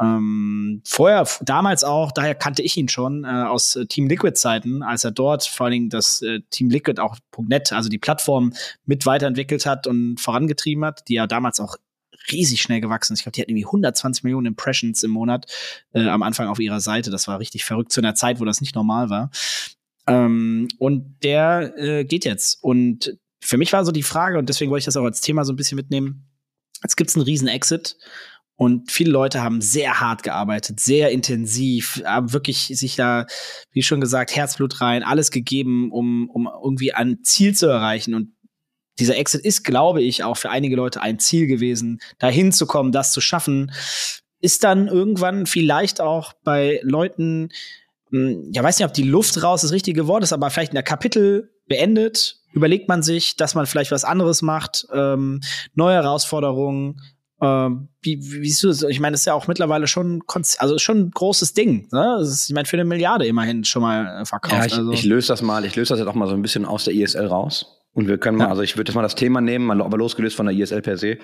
ähm, vorher, damals auch, daher kannte ich ihn schon äh, aus äh, Team Liquid Zeiten, als er dort vor allen Dingen das äh, Team Liquid auch .net, also die Plattform mit weiterentwickelt hat und vorangetrieben hat, die ja damals auch riesig schnell gewachsen ist. Ich glaube, die hatten irgendwie 120 Millionen Impressions im Monat äh, am Anfang auf ihrer Seite. Das war richtig verrückt zu einer Zeit, wo das nicht normal war. Ähm, und der äh, geht jetzt. Und für mich war so die Frage, und deswegen wollte ich das auch als Thema so ein bisschen mitnehmen. Jetzt gibt's einen riesen Exit. Und viele Leute haben sehr hart gearbeitet, sehr intensiv, haben wirklich sich da, wie schon gesagt, Herzblut rein, alles gegeben, um, um irgendwie ein Ziel zu erreichen. Und dieser Exit ist, glaube ich, auch für einige Leute ein Ziel gewesen, dahin zu kommen, das zu schaffen. Ist dann irgendwann vielleicht auch bei Leuten, mh, ja, weiß nicht, ob die Luft raus das richtige Wort ist, aber vielleicht ein Kapitel beendet, überlegt man sich, dass man vielleicht was anderes macht, ähm, neue Herausforderungen. Ähm, wie, wie, du das? Ich meine, das ist ja auch mittlerweile schon, also schon ein großes Ding. Ne? Ist, ich meine, für eine Milliarde immerhin schon mal äh, verkauft. Ja, ich, also. ich löse das mal, ich löse das jetzt auch mal so ein bisschen aus der ISL raus. Und wir können mal, Ja. also ich würde jetzt mal das Thema nehmen, mal aber losgelöst von der ISL per se.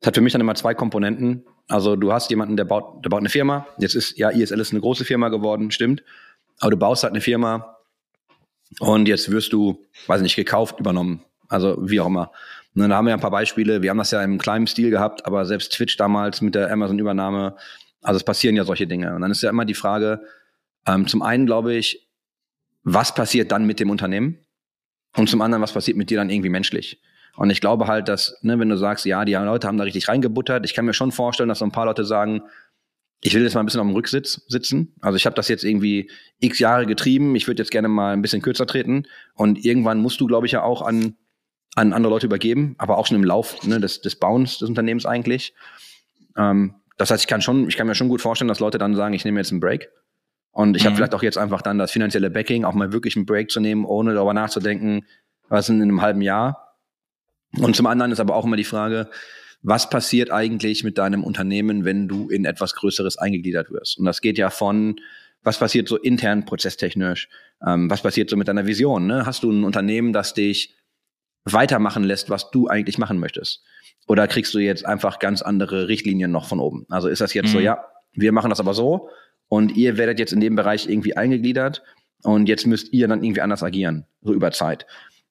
Das hat für mich dann immer zwei Komponenten. Also du hast jemanden, der baut, der baut eine Firma. Jetzt ist, ja, ISL ist eine große Firma geworden, stimmt. Aber du baust halt eine Firma und jetzt wirst du, weiß nicht, gekauft, übernommen. Also wie auch immer. Und dann haben wir ein paar Beispiele. Wir haben das ja im kleinen Stil gehabt, aber selbst Twitch damals mit der Amazon-Übernahme. Also es passieren ja solche Dinge. Und dann ist ja immer die Frage, ähm, zum einen glaube ich, was passiert dann mit dem Unternehmen? Und zum anderen, was passiert mit dir dann irgendwie menschlich? Und ich glaube halt, dass, ne, wenn du sagst, ja, die Leute haben da richtig reingebuttert, ich kann mir schon vorstellen, dass so ein paar Leute sagen, ich will jetzt mal ein bisschen auf dem Rücksitz sitzen. Also ich habe das jetzt irgendwie x Jahre getrieben, ich würde jetzt gerne mal ein bisschen kürzer treten. Und irgendwann musst du, glaube ich, ja auch an, an andere Leute übergeben, aber auch schon im Lauf ne, des, des Bauens des Unternehmens eigentlich. Ähm, das heißt, ich kann schon, ich kann mir schon gut vorstellen, dass Leute dann sagen, ich nehme jetzt einen Break. Und ich habe Mhm. vielleicht auch jetzt einfach dann das finanzielle Backing, auch mal wirklich einen Break zu nehmen, ohne darüber nachzudenken, was in einem halben Jahr. Und zum anderen ist aber auch immer die Frage, was passiert eigentlich mit deinem Unternehmen, wenn du in etwas Größeres eingegliedert wirst? Und das geht ja von, was passiert so intern prozesstechnisch? Ähm, was passiert so mit deiner Vision? Ne? Hast du ein Unternehmen, das dich weitermachen lässt, was du eigentlich machen möchtest? Oder kriegst du jetzt einfach ganz andere Richtlinien noch von oben? Also ist das jetzt so, Mhm. ja, wir machen das aber so und ihr werdet jetzt in dem Bereich irgendwie eingegliedert und jetzt müsst ihr dann irgendwie anders agieren, so über Zeit.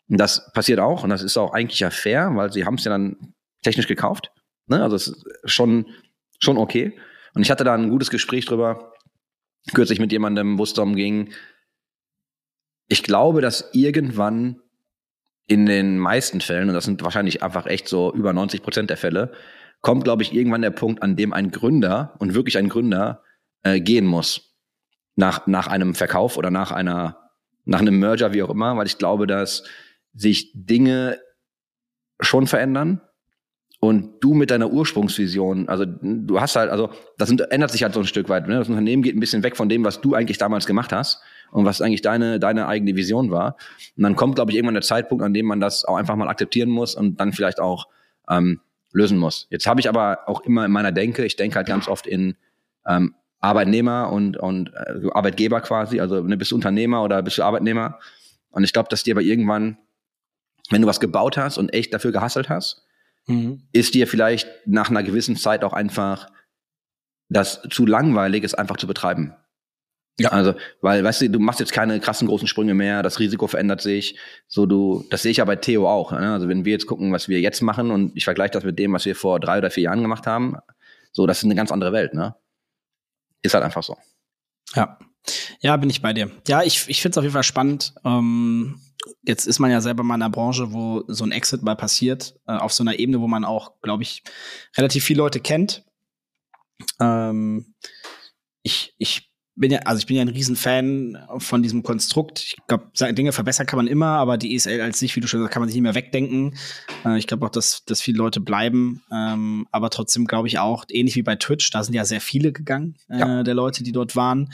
Und das passiert auch und das ist auch eigentlich ja fair, weil sie haben es ja dann technisch gekauft. Ne? Also es ist schon, schon okay. Und ich hatte da ein gutes Gespräch drüber, kürzlich mit jemandem, wo es darum ging, ich glaube, dass irgendwann in den meisten Fällen, und das sind wahrscheinlich einfach echt so über 90 Prozent der Fälle, kommt, glaube ich, irgendwann der Punkt, an dem ein Gründer und wirklich ein Gründer äh, gehen muss. Nach, nach einem Verkauf oder nach einer, nach einem Merger, wie auch immer, weil ich glaube, dass sich Dinge schon verändern und du mit deiner Ursprungsvision, also du hast halt, also das ändert sich halt so ein Stück weit. Ne? Das Unternehmen geht ein bisschen weg von dem, was du eigentlich damals gemacht hast und was eigentlich deine, deine eigene Vision war. Und dann kommt, glaube ich, irgendwann der Zeitpunkt, an dem man das auch einfach mal akzeptieren muss und dann vielleicht auch ähm, lösen muss. Jetzt habe ich aber auch immer in meiner Denke, ich denke halt ganz oft in ähm, Arbeitnehmer und, und äh, Arbeitgeber quasi, also ne, bist du Unternehmer oder bist du Arbeitnehmer. Und ich glaube, dass dir aber irgendwann, wenn du was gebaut hast und echt dafür gehasselt hast, Mhm. ist dir vielleicht nach einer gewissen Zeit auch einfach das zu langweilig ist, einfach zu betreiben. Ja. Also, weil, weißt du, du machst jetzt keine krassen großen Sprünge mehr, das Risiko verändert sich. So, du, das sehe ich ja bei Theo auch. Ne? Also, wenn wir jetzt gucken, was wir jetzt machen und ich vergleiche das mit dem, was wir vor drei oder vier Jahren gemacht haben, so, das ist eine ganz andere Welt, ne? Ist halt einfach so. Ja. Ja, bin ich bei dir. Ja, ich, ich finde es auf jeden Fall spannend. Ähm, jetzt ist man ja selber mal in einer Branche, wo so ein Exit mal passiert, äh, auf so einer Ebene, wo man auch, glaube ich, relativ viele Leute kennt. Ähm, ich, ich bin ja, also ich bin ja ein Riesenfan von diesem Konstrukt. Ich glaube, Dinge verbessern kann man immer, aber die ESL als sich, wie du schon sagst, kann man sich nicht mehr wegdenken. Äh, ich glaube auch, dass, dass viele Leute bleiben. Ähm, aber trotzdem glaube ich auch, ähnlich wie bei Twitch, da sind ja sehr viele gegangen, äh, Ja. der Leute, die dort waren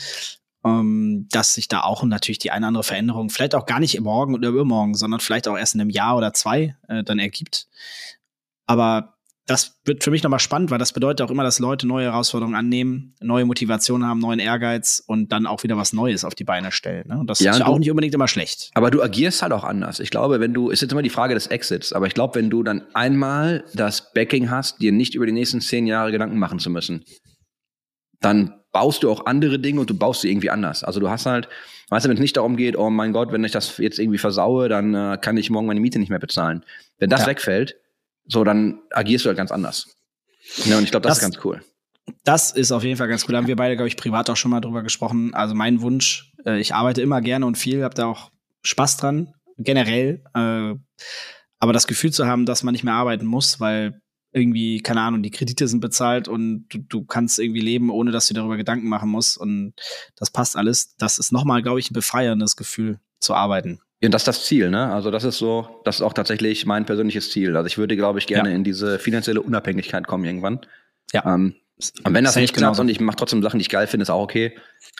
ähm, dass sich da auch natürlich die eine oder andere Veränderung, vielleicht auch gar nicht morgen oder übermorgen, sondern vielleicht auch erst in einem Jahr oder zwei äh, dann ergibt. Aber das wird für mich nochmal spannend, weil das bedeutet auch immer, dass Leute neue Herausforderungen annehmen, neue Motivation haben, neuen Ehrgeiz und dann auch wieder was Neues auf die Beine stellen. Ne? Und das Ja, ist und auch nicht unbedingt immer schlecht. Aber du agierst halt auch anders. Ich glaube, wenn du, ist jetzt immer die Frage des Exits, aber ich glaube, wenn du dann einmal das Backing hast, dir nicht über die nächsten zehn Jahre Gedanken machen zu müssen, dann baust du auch andere Dinge und du baust sie irgendwie anders. Also du hast halt, weißt du, wenn es nicht darum geht, oh mein Gott, wenn ich das jetzt irgendwie versaue, dann äh, kann ich morgen meine Miete nicht mehr bezahlen. Wenn das Ja. wegfällt, so dann agierst du halt ganz anders. Ja, und ich glaube, das, Das- ist ganz cool. Das ist auf jeden Fall ganz cool. Da haben wir beide, glaube ich, privat auch schon mal drüber gesprochen. Also mein Wunsch, äh, ich arbeite immer gerne und viel, habe da auch Spaß dran, generell. Äh, aber das Gefühl zu haben, dass man nicht mehr arbeiten muss, weil irgendwie, keine Ahnung, die Kredite sind bezahlt und du, du kannst irgendwie leben, ohne dass du darüber Gedanken machen musst. Und das passt alles. Das ist nochmal, glaube ich, ein befreiendes Gefühl zu arbeiten. Und das ist das Ziel, ne? Also das ist so, das ist auch tatsächlich mein persönliches Ziel. Also ich würde, glaube ich, gerne Ja. in diese finanzielle Unabhängigkeit kommen irgendwann. Ja. Ähm, und wenn das Sehe nicht ich klappt und ich mache trotzdem Sachen, die ich geil finde, ist auch okay.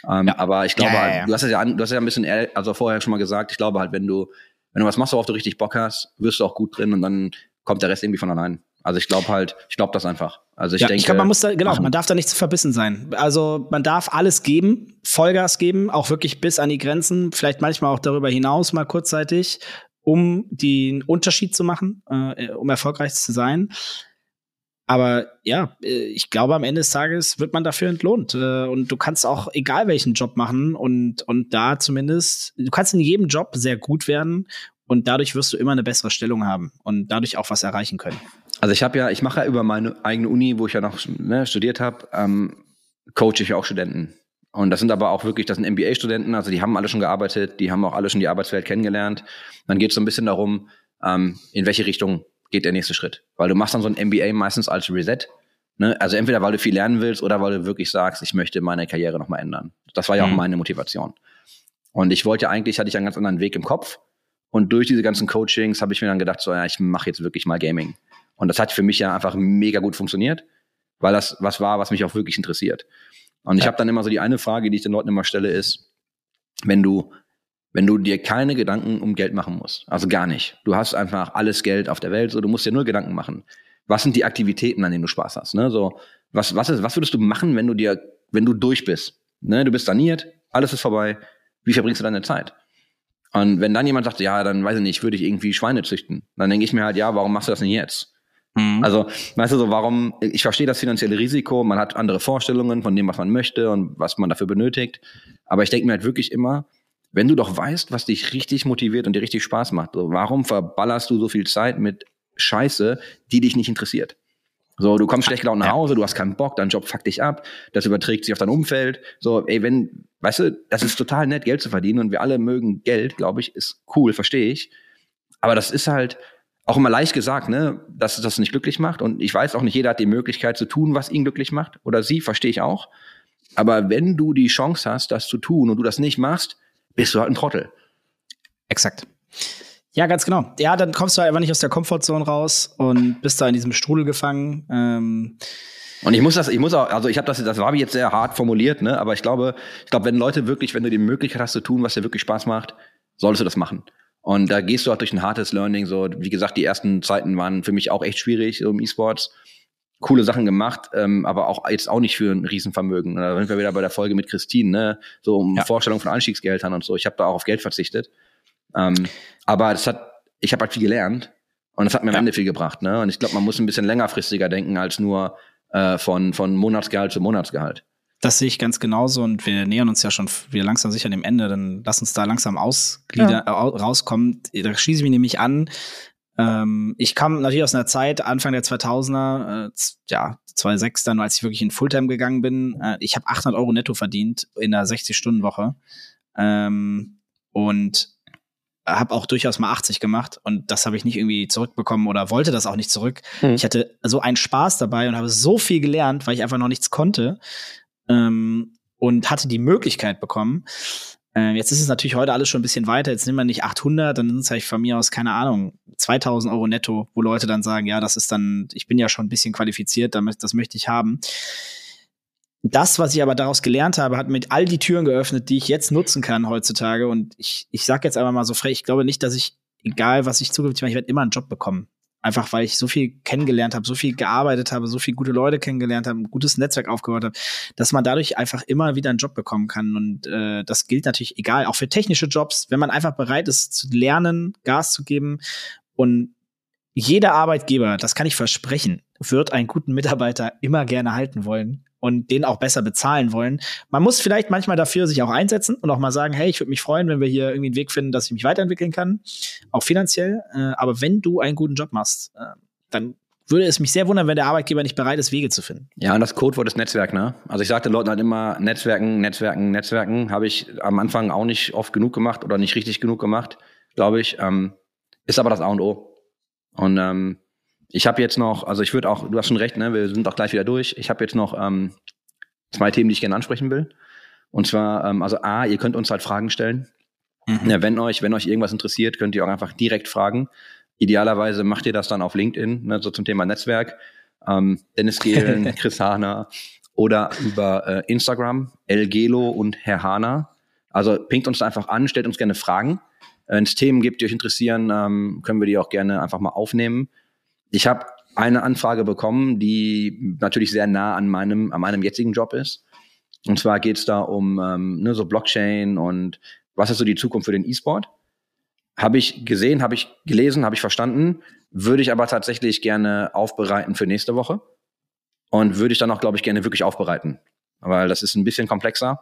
Ähm, Ja. Aber ich glaube, Ja, ja, halt, ja. du hast es ja, du hast ja ein bisschen, ehr- also vorher schon mal gesagt, ich glaube halt, wenn du, wenn du was machst, worauf du richtig Bock hast, wirst du auch gut drin und dann kommt der Rest irgendwie von allein. Also ich glaube halt, ich glaube das einfach. Also ich ja, denke, ich glaube, man muss da, genau, machen. man darf da nicht zu verbissen sein. Also man darf alles geben, Vollgas geben, auch wirklich bis an die Grenzen, vielleicht manchmal auch darüber hinaus mal kurzzeitig. um den Unterschied zu machen, äh, um erfolgreich zu sein. Aber ja, äh, ich glaube, am Ende des Tages wird man dafür entlohnt. Äh, und du kannst auch egal welchen Job machen und, und da zumindest, du kannst in jedem Job sehr gut werden und dadurch wirst du immer eine bessere Stellung haben und dadurch auch was erreichen können. Also ich habe ja, ich mache ja über meine eigene Uni, wo ich ja noch ne, studiert habe, ähm, coache ich auch Studenten. Und das sind aber auch wirklich, das sind MBA-Studenten, also die haben alle schon gearbeitet, die haben auch alle schon die Arbeitswelt kennengelernt. Dann geht es so ein bisschen darum, ähm, in welche Richtung geht der nächste Schritt. Weil du machst dann so ein MBA meistens als Reset. Ne? Also entweder weil du viel lernen willst oder weil du wirklich sagst, ich möchte meine Karriere nochmal ändern. Das war ja mhm. auch meine Motivation. Und ich wollte eigentlich, hatte ich einen ganz anderen Weg im Kopf. Und durch diese ganzen Coachings habe ich mir dann gedacht, so ja, ich mache jetzt wirklich mal Gaming. Und das hat für mich ja einfach mega gut funktioniert, weil das was war, was mich auch wirklich interessiert. Und ich habe dann immer so die eine Frage, die ich den Leuten immer stelle, ist, wenn du, wenn du dir keine Gedanken um Geld machen musst, also gar nicht, du hast einfach alles Geld auf der Welt, so du musst dir nur Gedanken machen. Was sind die Aktivitäten, an denen du Spaß hast? Ne? So, was, was, ist, was würdest du machen, wenn du dir, wenn du durch bist? Ne? Du bist saniert, alles ist vorbei. Wie verbringst du deine Zeit? Und wenn dann jemand sagt, ja, dann weiß ich nicht, würde ich irgendwie Schweine züchten, dann denke ich mir halt, ja, warum machst du das denn jetzt? Mhm. Also, weißt du so, warum, ich verstehe das finanzielle Risiko, man hat andere Vorstellungen von dem, was man möchte und was man dafür benötigt. Aber ich denke mir halt wirklich immer, wenn du doch weißt, was dich richtig motiviert und dir richtig Spaß macht, so, warum verballerst du so viel Zeit mit Scheiße, die dich nicht interessiert? So, du kommst schlecht gelaunt nach Hause, du hast keinen Bock, dein Job fuckt dich ab, das überträgt sich auf dein Umfeld. So, ey, wenn, weißt du, das ist total nett, Geld zu verdienen und wir alle mögen Geld, glaube ich, ist cool, verstehe ich. Aber das ist halt, auch immer leicht gesagt, ne, dass es das nicht glücklich macht. Und ich weiß auch nicht, jeder hat die Möglichkeit zu tun, was ihn glücklich macht. Oder sie, verstehe ich auch. Aber wenn du die Chance hast, das zu tun und du das nicht machst, bist du halt ein Trottel. Exakt. Ja, ganz genau. Ja, dann kommst du halt einfach nicht aus der Komfortzone raus und bist da in diesem Strudel gefangen. Ähm und ich muss das, ich muss auch, also ich habe das, das war jetzt sehr hart formuliert, ne? Aber ich glaube, ich glaube, wenn Leute wirklich, wenn du die Möglichkeit hast zu tun, was dir wirklich Spaß macht, solltest du das machen. Und da gehst du auch durch ein hartes Learning. So, wie gesagt, die ersten Zeiten waren für mich auch echt schwierig so im E-Sports. Coole Sachen gemacht, ähm, aber auch jetzt auch nicht für ein Riesenvermögen. Da sind wir wieder bei der Folge mit Christine, ne? So um ja. Vorstellung von Anstiegsgeldern und so. Ich habe da auch auf Geld verzichtet. Ähm, aber das hat, ich habe halt viel gelernt und das hat mir am Ende viel gebracht. Ne? Und ich glaube, man muss ein bisschen längerfristiger denken als nur äh, von, von Monatsgehalt zu Monatsgehalt. Das sehe ich ganz genauso und wir nähern uns ja schon wieder langsam sicher dem Ende. Dann lass uns da langsam ausglieder, ja. äh, rauskommen. Da schließe ich mich nämlich an. Ähm, ich kam natürlich aus einer Zeit, Anfang der 2000er, äh, ja, 2006 dann, als ich wirklich in Fulltime gegangen bin. Äh, ich habe 800 Euro netto verdient in einer 60-Stunden-Woche. Ähm, und habe auch durchaus mal 80 gemacht und das habe ich nicht irgendwie zurückbekommen oder wollte das auch nicht zurück. Mhm. Ich hatte so einen Spaß dabei und habe so viel gelernt, weil ich einfach noch nichts konnte ähm, und hatte die Möglichkeit bekommen. Äh, jetzt ist es natürlich heute alles schon ein bisschen weiter. Jetzt nimmt man nicht 800, dann sind es halt von mir aus, keine Ahnung, 2000 Euro netto, wo Leute dann sagen, ja, das ist dann, ich bin ja schon ein bisschen qualifiziert, damit, das möchte ich haben. Das, was ich aber daraus gelernt habe, hat mit all die Türen geöffnet, die ich jetzt nutzen kann heutzutage. Und ich, ich sage jetzt einfach mal so frech, ich glaube nicht, dass ich, egal was ich zukünftig mache, ich werde immer einen Job bekommen. Einfach weil ich so viel kennengelernt habe, so viel gearbeitet habe, so viel gute Leute kennengelernt habe, ein gutes Netzwerk aufgebaut habe, dass man dadurch einfach immer wieder einen Job bekommen kann. Und äh, das gilt natürlich egal, auch für technische Jobs, wenn man einfach bereit ist zu lernen, Gas zu geben. Und jeder Arbeitgeber, das kann ich versprechen, wird einen guten Mitarbeiter immer gerne halten wollen und den auch besser bezahlen wollen. Man muss vielleicht manchmal dafür sich auch einsetzen und auch mal sagen, hey, ich würde mich freuen, wenn wir hier irgendwie einen Weg finden, dass ich mich weiterentwickeln kann, auch finanziell. Äh, aber wenn du einen guten Job machst, äh, dann würde es mich sehr wundern, wenn der Arbeitgeber nicht bereit ist, Wege zu finden. Ja, und das Codewort ist Netzwerk, ne? Also ich sagte Leuten halt immer, Netzwerken, Netzwerken, Netzwerken. Habe ich am Anfang auch nicht oft genug gemacht oder nicht richtig genug gemacht, glaube ich. Ähm, ist aber das A und O. Und ähm, ich habe jetzt noch, also ich würde auch, du hast schon recht, ne, wir sind auch gleich wieder durch. Ich habe jetzt noch ähm, zwei Themen, die ich gerne ansprechen will. Und zwar, ähm, also A, ihr könnt uns halt Fragen stellen. Mhm. Ja, wenn euch, wenn euch irgendwas interessiert, könnt ihr auch einfach direkt fragen. Idealerweise macht ihr das dann auf LinkedIn, ne, so zum Thema Netzwerk. Ähm, Dennis Gehlen, Chris Hahner oder über äh, Instagram, Elgelo und Herr Hahner. Also pinkt uns einfach an, stellt uns gerne Fragen. Wenn es Themen gibt, die euch interessieren, ähm, können wir die auch gerne einfach mal aufnehmen. Ich habe eine Anfrage bekommen, die natürlich sehr nah an meinem, an meinem jetzigen Job ist. Und zwar geht es da um ähm, ne, so Blockchain und was ist so die Zukunft für den E-Sport. Habe ich gesehen, habe ich gelesen, habe ich verstanden. Würde ich aber tatsächlich gerne aufbereiten für nächste Woche. Und würde ich dann auch, glaube ich, gerne wirklich aufbereiten. Weil das ist ein bisschen komplexer.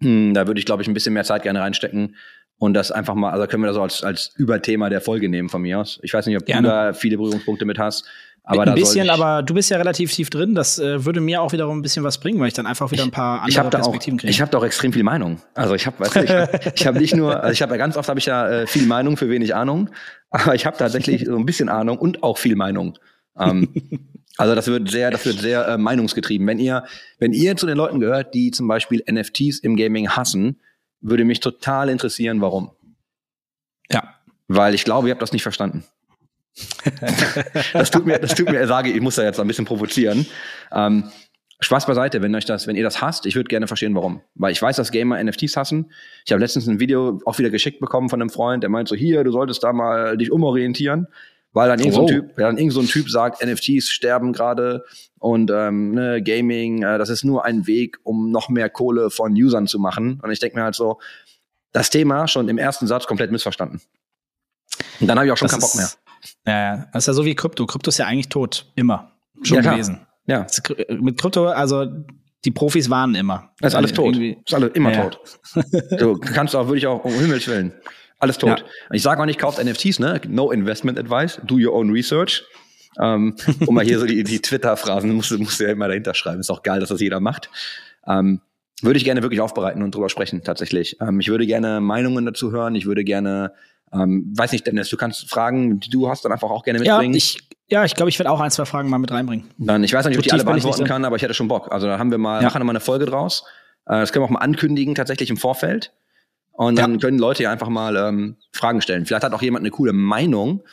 Hm, da würde ich, glaube ich, ein bisschen mehr Zeit gerne reinstecken. Und das einfach mal, also können wir das so als, als Überthema der Folge nehmen von mir aus. Ich weiß nicht, ob Gerne. du da viele Berührungspunkte mit hast. Aber ein bisschen, ich, aber du bist ja relativ tief drin. Das äh, würde mir auch wiederum ein bisschen was bringen, weil ich dann einfach wieder ein paar ich andere da auch, Perspektiven kriege. ich habe da auch extrem viel Meinung. Also ich habe, weißt du, ich, ich habe nicht nur, also ich habe ja ganz oft habe ich ja äh, viel Meinung für wenig Ahnung, aber ich habe tatsächlich so ein bisschen Ahnung und auch viel Meinung. Ähm, also das wird sehr, das wird sehr äh, meinungsgetrieben. Wenn ihr, wenn ihr zu den Leuten gehört, die zum Beispiel NFTs im Gaming hassen, würde mich total interessieren, warum. ja. Weil ich glaube, ihr habt das nicht verstanden. das tut mir, das tut mir, sage ich, muss da jetzt ein bisschen provozieren. Ähm, Spaß beiseite, wenn euch das, wenn ihr das hasst, ich würde gerne verstehen, warum. Weil ich weiß, dass Gamer NFTs hassen. Ich habe letztens ein Video auch wieder geschickt bekommen von einem Freund, der meint so, hier, du solltest da mal dich umorientieren. Weil dann irgend so ein Oh. Typ, dann irgend so ein Typ sagt, NFTs sterben gerade und ähm, ne, Gaming, äh, das ist nur ein Weg, um noch mehr Kohle von Usern zu machen. Und ich denke mir halt so, das Thema schon im ersten Satz komplett missverstanden. Und dann habe ich auch schon Das keinen Bock mehr. Ja. Das ist ja so wie Krypto. Krypto ist ja eigentlich tot. Immer. Schon Ja, gewesen. Ja, Mit Krypto, also die Profis warnen immer. das ist alles Äh, tot. irgendwie- Ist alles immer Ja. tot. Du kannst auch, würde ich auch, um Himmels Willen. Alles tot. Ja. Ich sage auch nicht, kauft NFTs, ne? No investment advice, do your own research. Ähm, um mal hier so die, die Twitter-Phrasen, musst, du- musst du ja immer dahinter schreiben. Ist auch geil, dass das jeder macht. Ähm, würde ich gerne wirklich aufbereiten und drüber sprechen, tatsächlich. Ähm, ich würde gerne Meinungen dazu hören. Ich würde gerne, ähm, weiß nicht, Dennis, du kannst Fragen, die du hast, dann einfach auch gerne Ja, mitbringen. ich, ja, ich glaube, ich werde auch ein, zwei Fragen mal mit reinbringen. Dann, ich weiß nicht, ob ich die alle beantworten kann, aber ich hätte schon Bock. Also da haben wir mal, Ja. machen wir mal eine Folge draus. Äh, das können wir auch mal ankündigen, tatsächlich im Vorfeld. Und dann Ja. können Leute ja einfach mal ähm, Fragen stellen. Vielleicht hat auch jemand eine coole Meinung.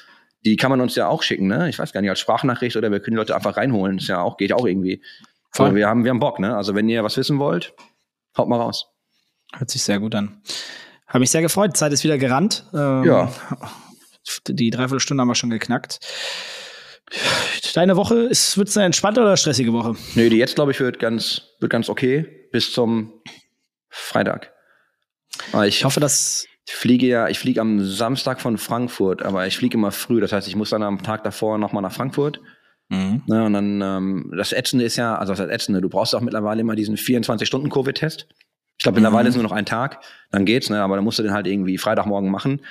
Die kann man uns ja auch schicken, ne? Ich weiß gar nicht, als Sprachnachricht oder wir können Leute einfach reinholen. Das ist ja auch, geht auch irgendwie. Voll. Wir haben, wir haben Bock, ne? Also wenn ihr was wissen wollt, haut mal raus. Hört sich sehr gut an. Habe mich sehr gefreut. Zeit ist wieder gerannt. Ähm, Ja. Die Dreiviertelstunde haben wir schon geknackt. Deine Woche ist, wird es eine entspannte oder stressige Woche? Nee, die jetzt, glaube ich, wird ganz, wird ganz okay bis zum Freitag. Ich hoffe, dass. Ich fliege ja, ich fliege am Samstag von Frankfurt, aber ich fliege immer früh. Das heißt, ich muss dann am Tag davor nochmal nach Frankfurt. Mhm. Ne, und dann, ähm, das Ätzende ist ja, also das Ätzende, du brauchst auch mittlerweile immer diesen 24-Stunden-Covid-Test. Ich glaube, mittlerweile Mhm. ist nur noch ein Tag, dann geht's, ne, aber dann musst du den halt irgendwie Freitagmorgen machen.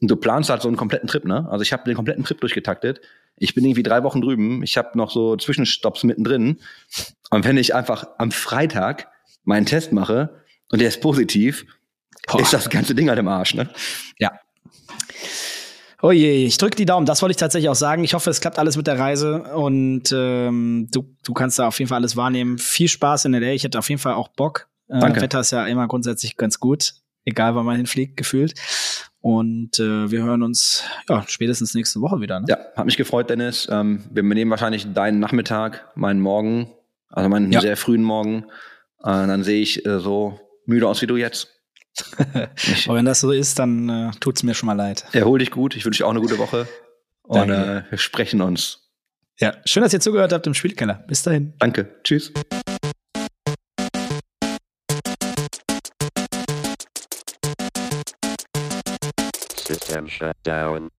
Und du planst halt so einen kompletten Trip, ne? Also ich habe den kompletten Trip durchgetaktet. Ich bin irgendwie drei Wochen drüben. Ich habe noch so Zwischenstopps mittendrin. Und wenn ich einfach am Freitag meinen Test mache und der ist positiv, Boah. ist das ganze Ding halt im Arsch, ne? Oh je, ich drücke die Daumen. Das wollte ich tatsächlich auch sagen. Ich hoffe, es klappt alles mit der Reise und ähm, du, du kannst da auf jeden Fall alles wahrnehmen. Viel Spaß in LA. Ich hätte auf jeden Fall auch Bock. Äh, Danke. Wetter ist ja immer grundsätzlich ganz gut, egal wann man hinfliegt, gefühlt. Und äh, wir hören uns ja, spätestens nächste Woche wieder. Ne? Ja, hat mich gefreut, Dennis. Ähm, wir nehmen wahrscheinlich deinen Nachmittag, meinen Morgen, also meinen Ja. sehr frühen Morgen. Äh, dann sehe ich äh, so müde aus wie du jetzt. Aber wenn das so ist, dann äh, tut's mir schon mal leid. erhol dich gut. Ich wünsche dir auch eine gute Woche. Und äh, wir sprechen uns. Ja, schön, dass ihr zugehört habt im Spielkeller. Bis dahin. Danke. Tschüss. System shut down.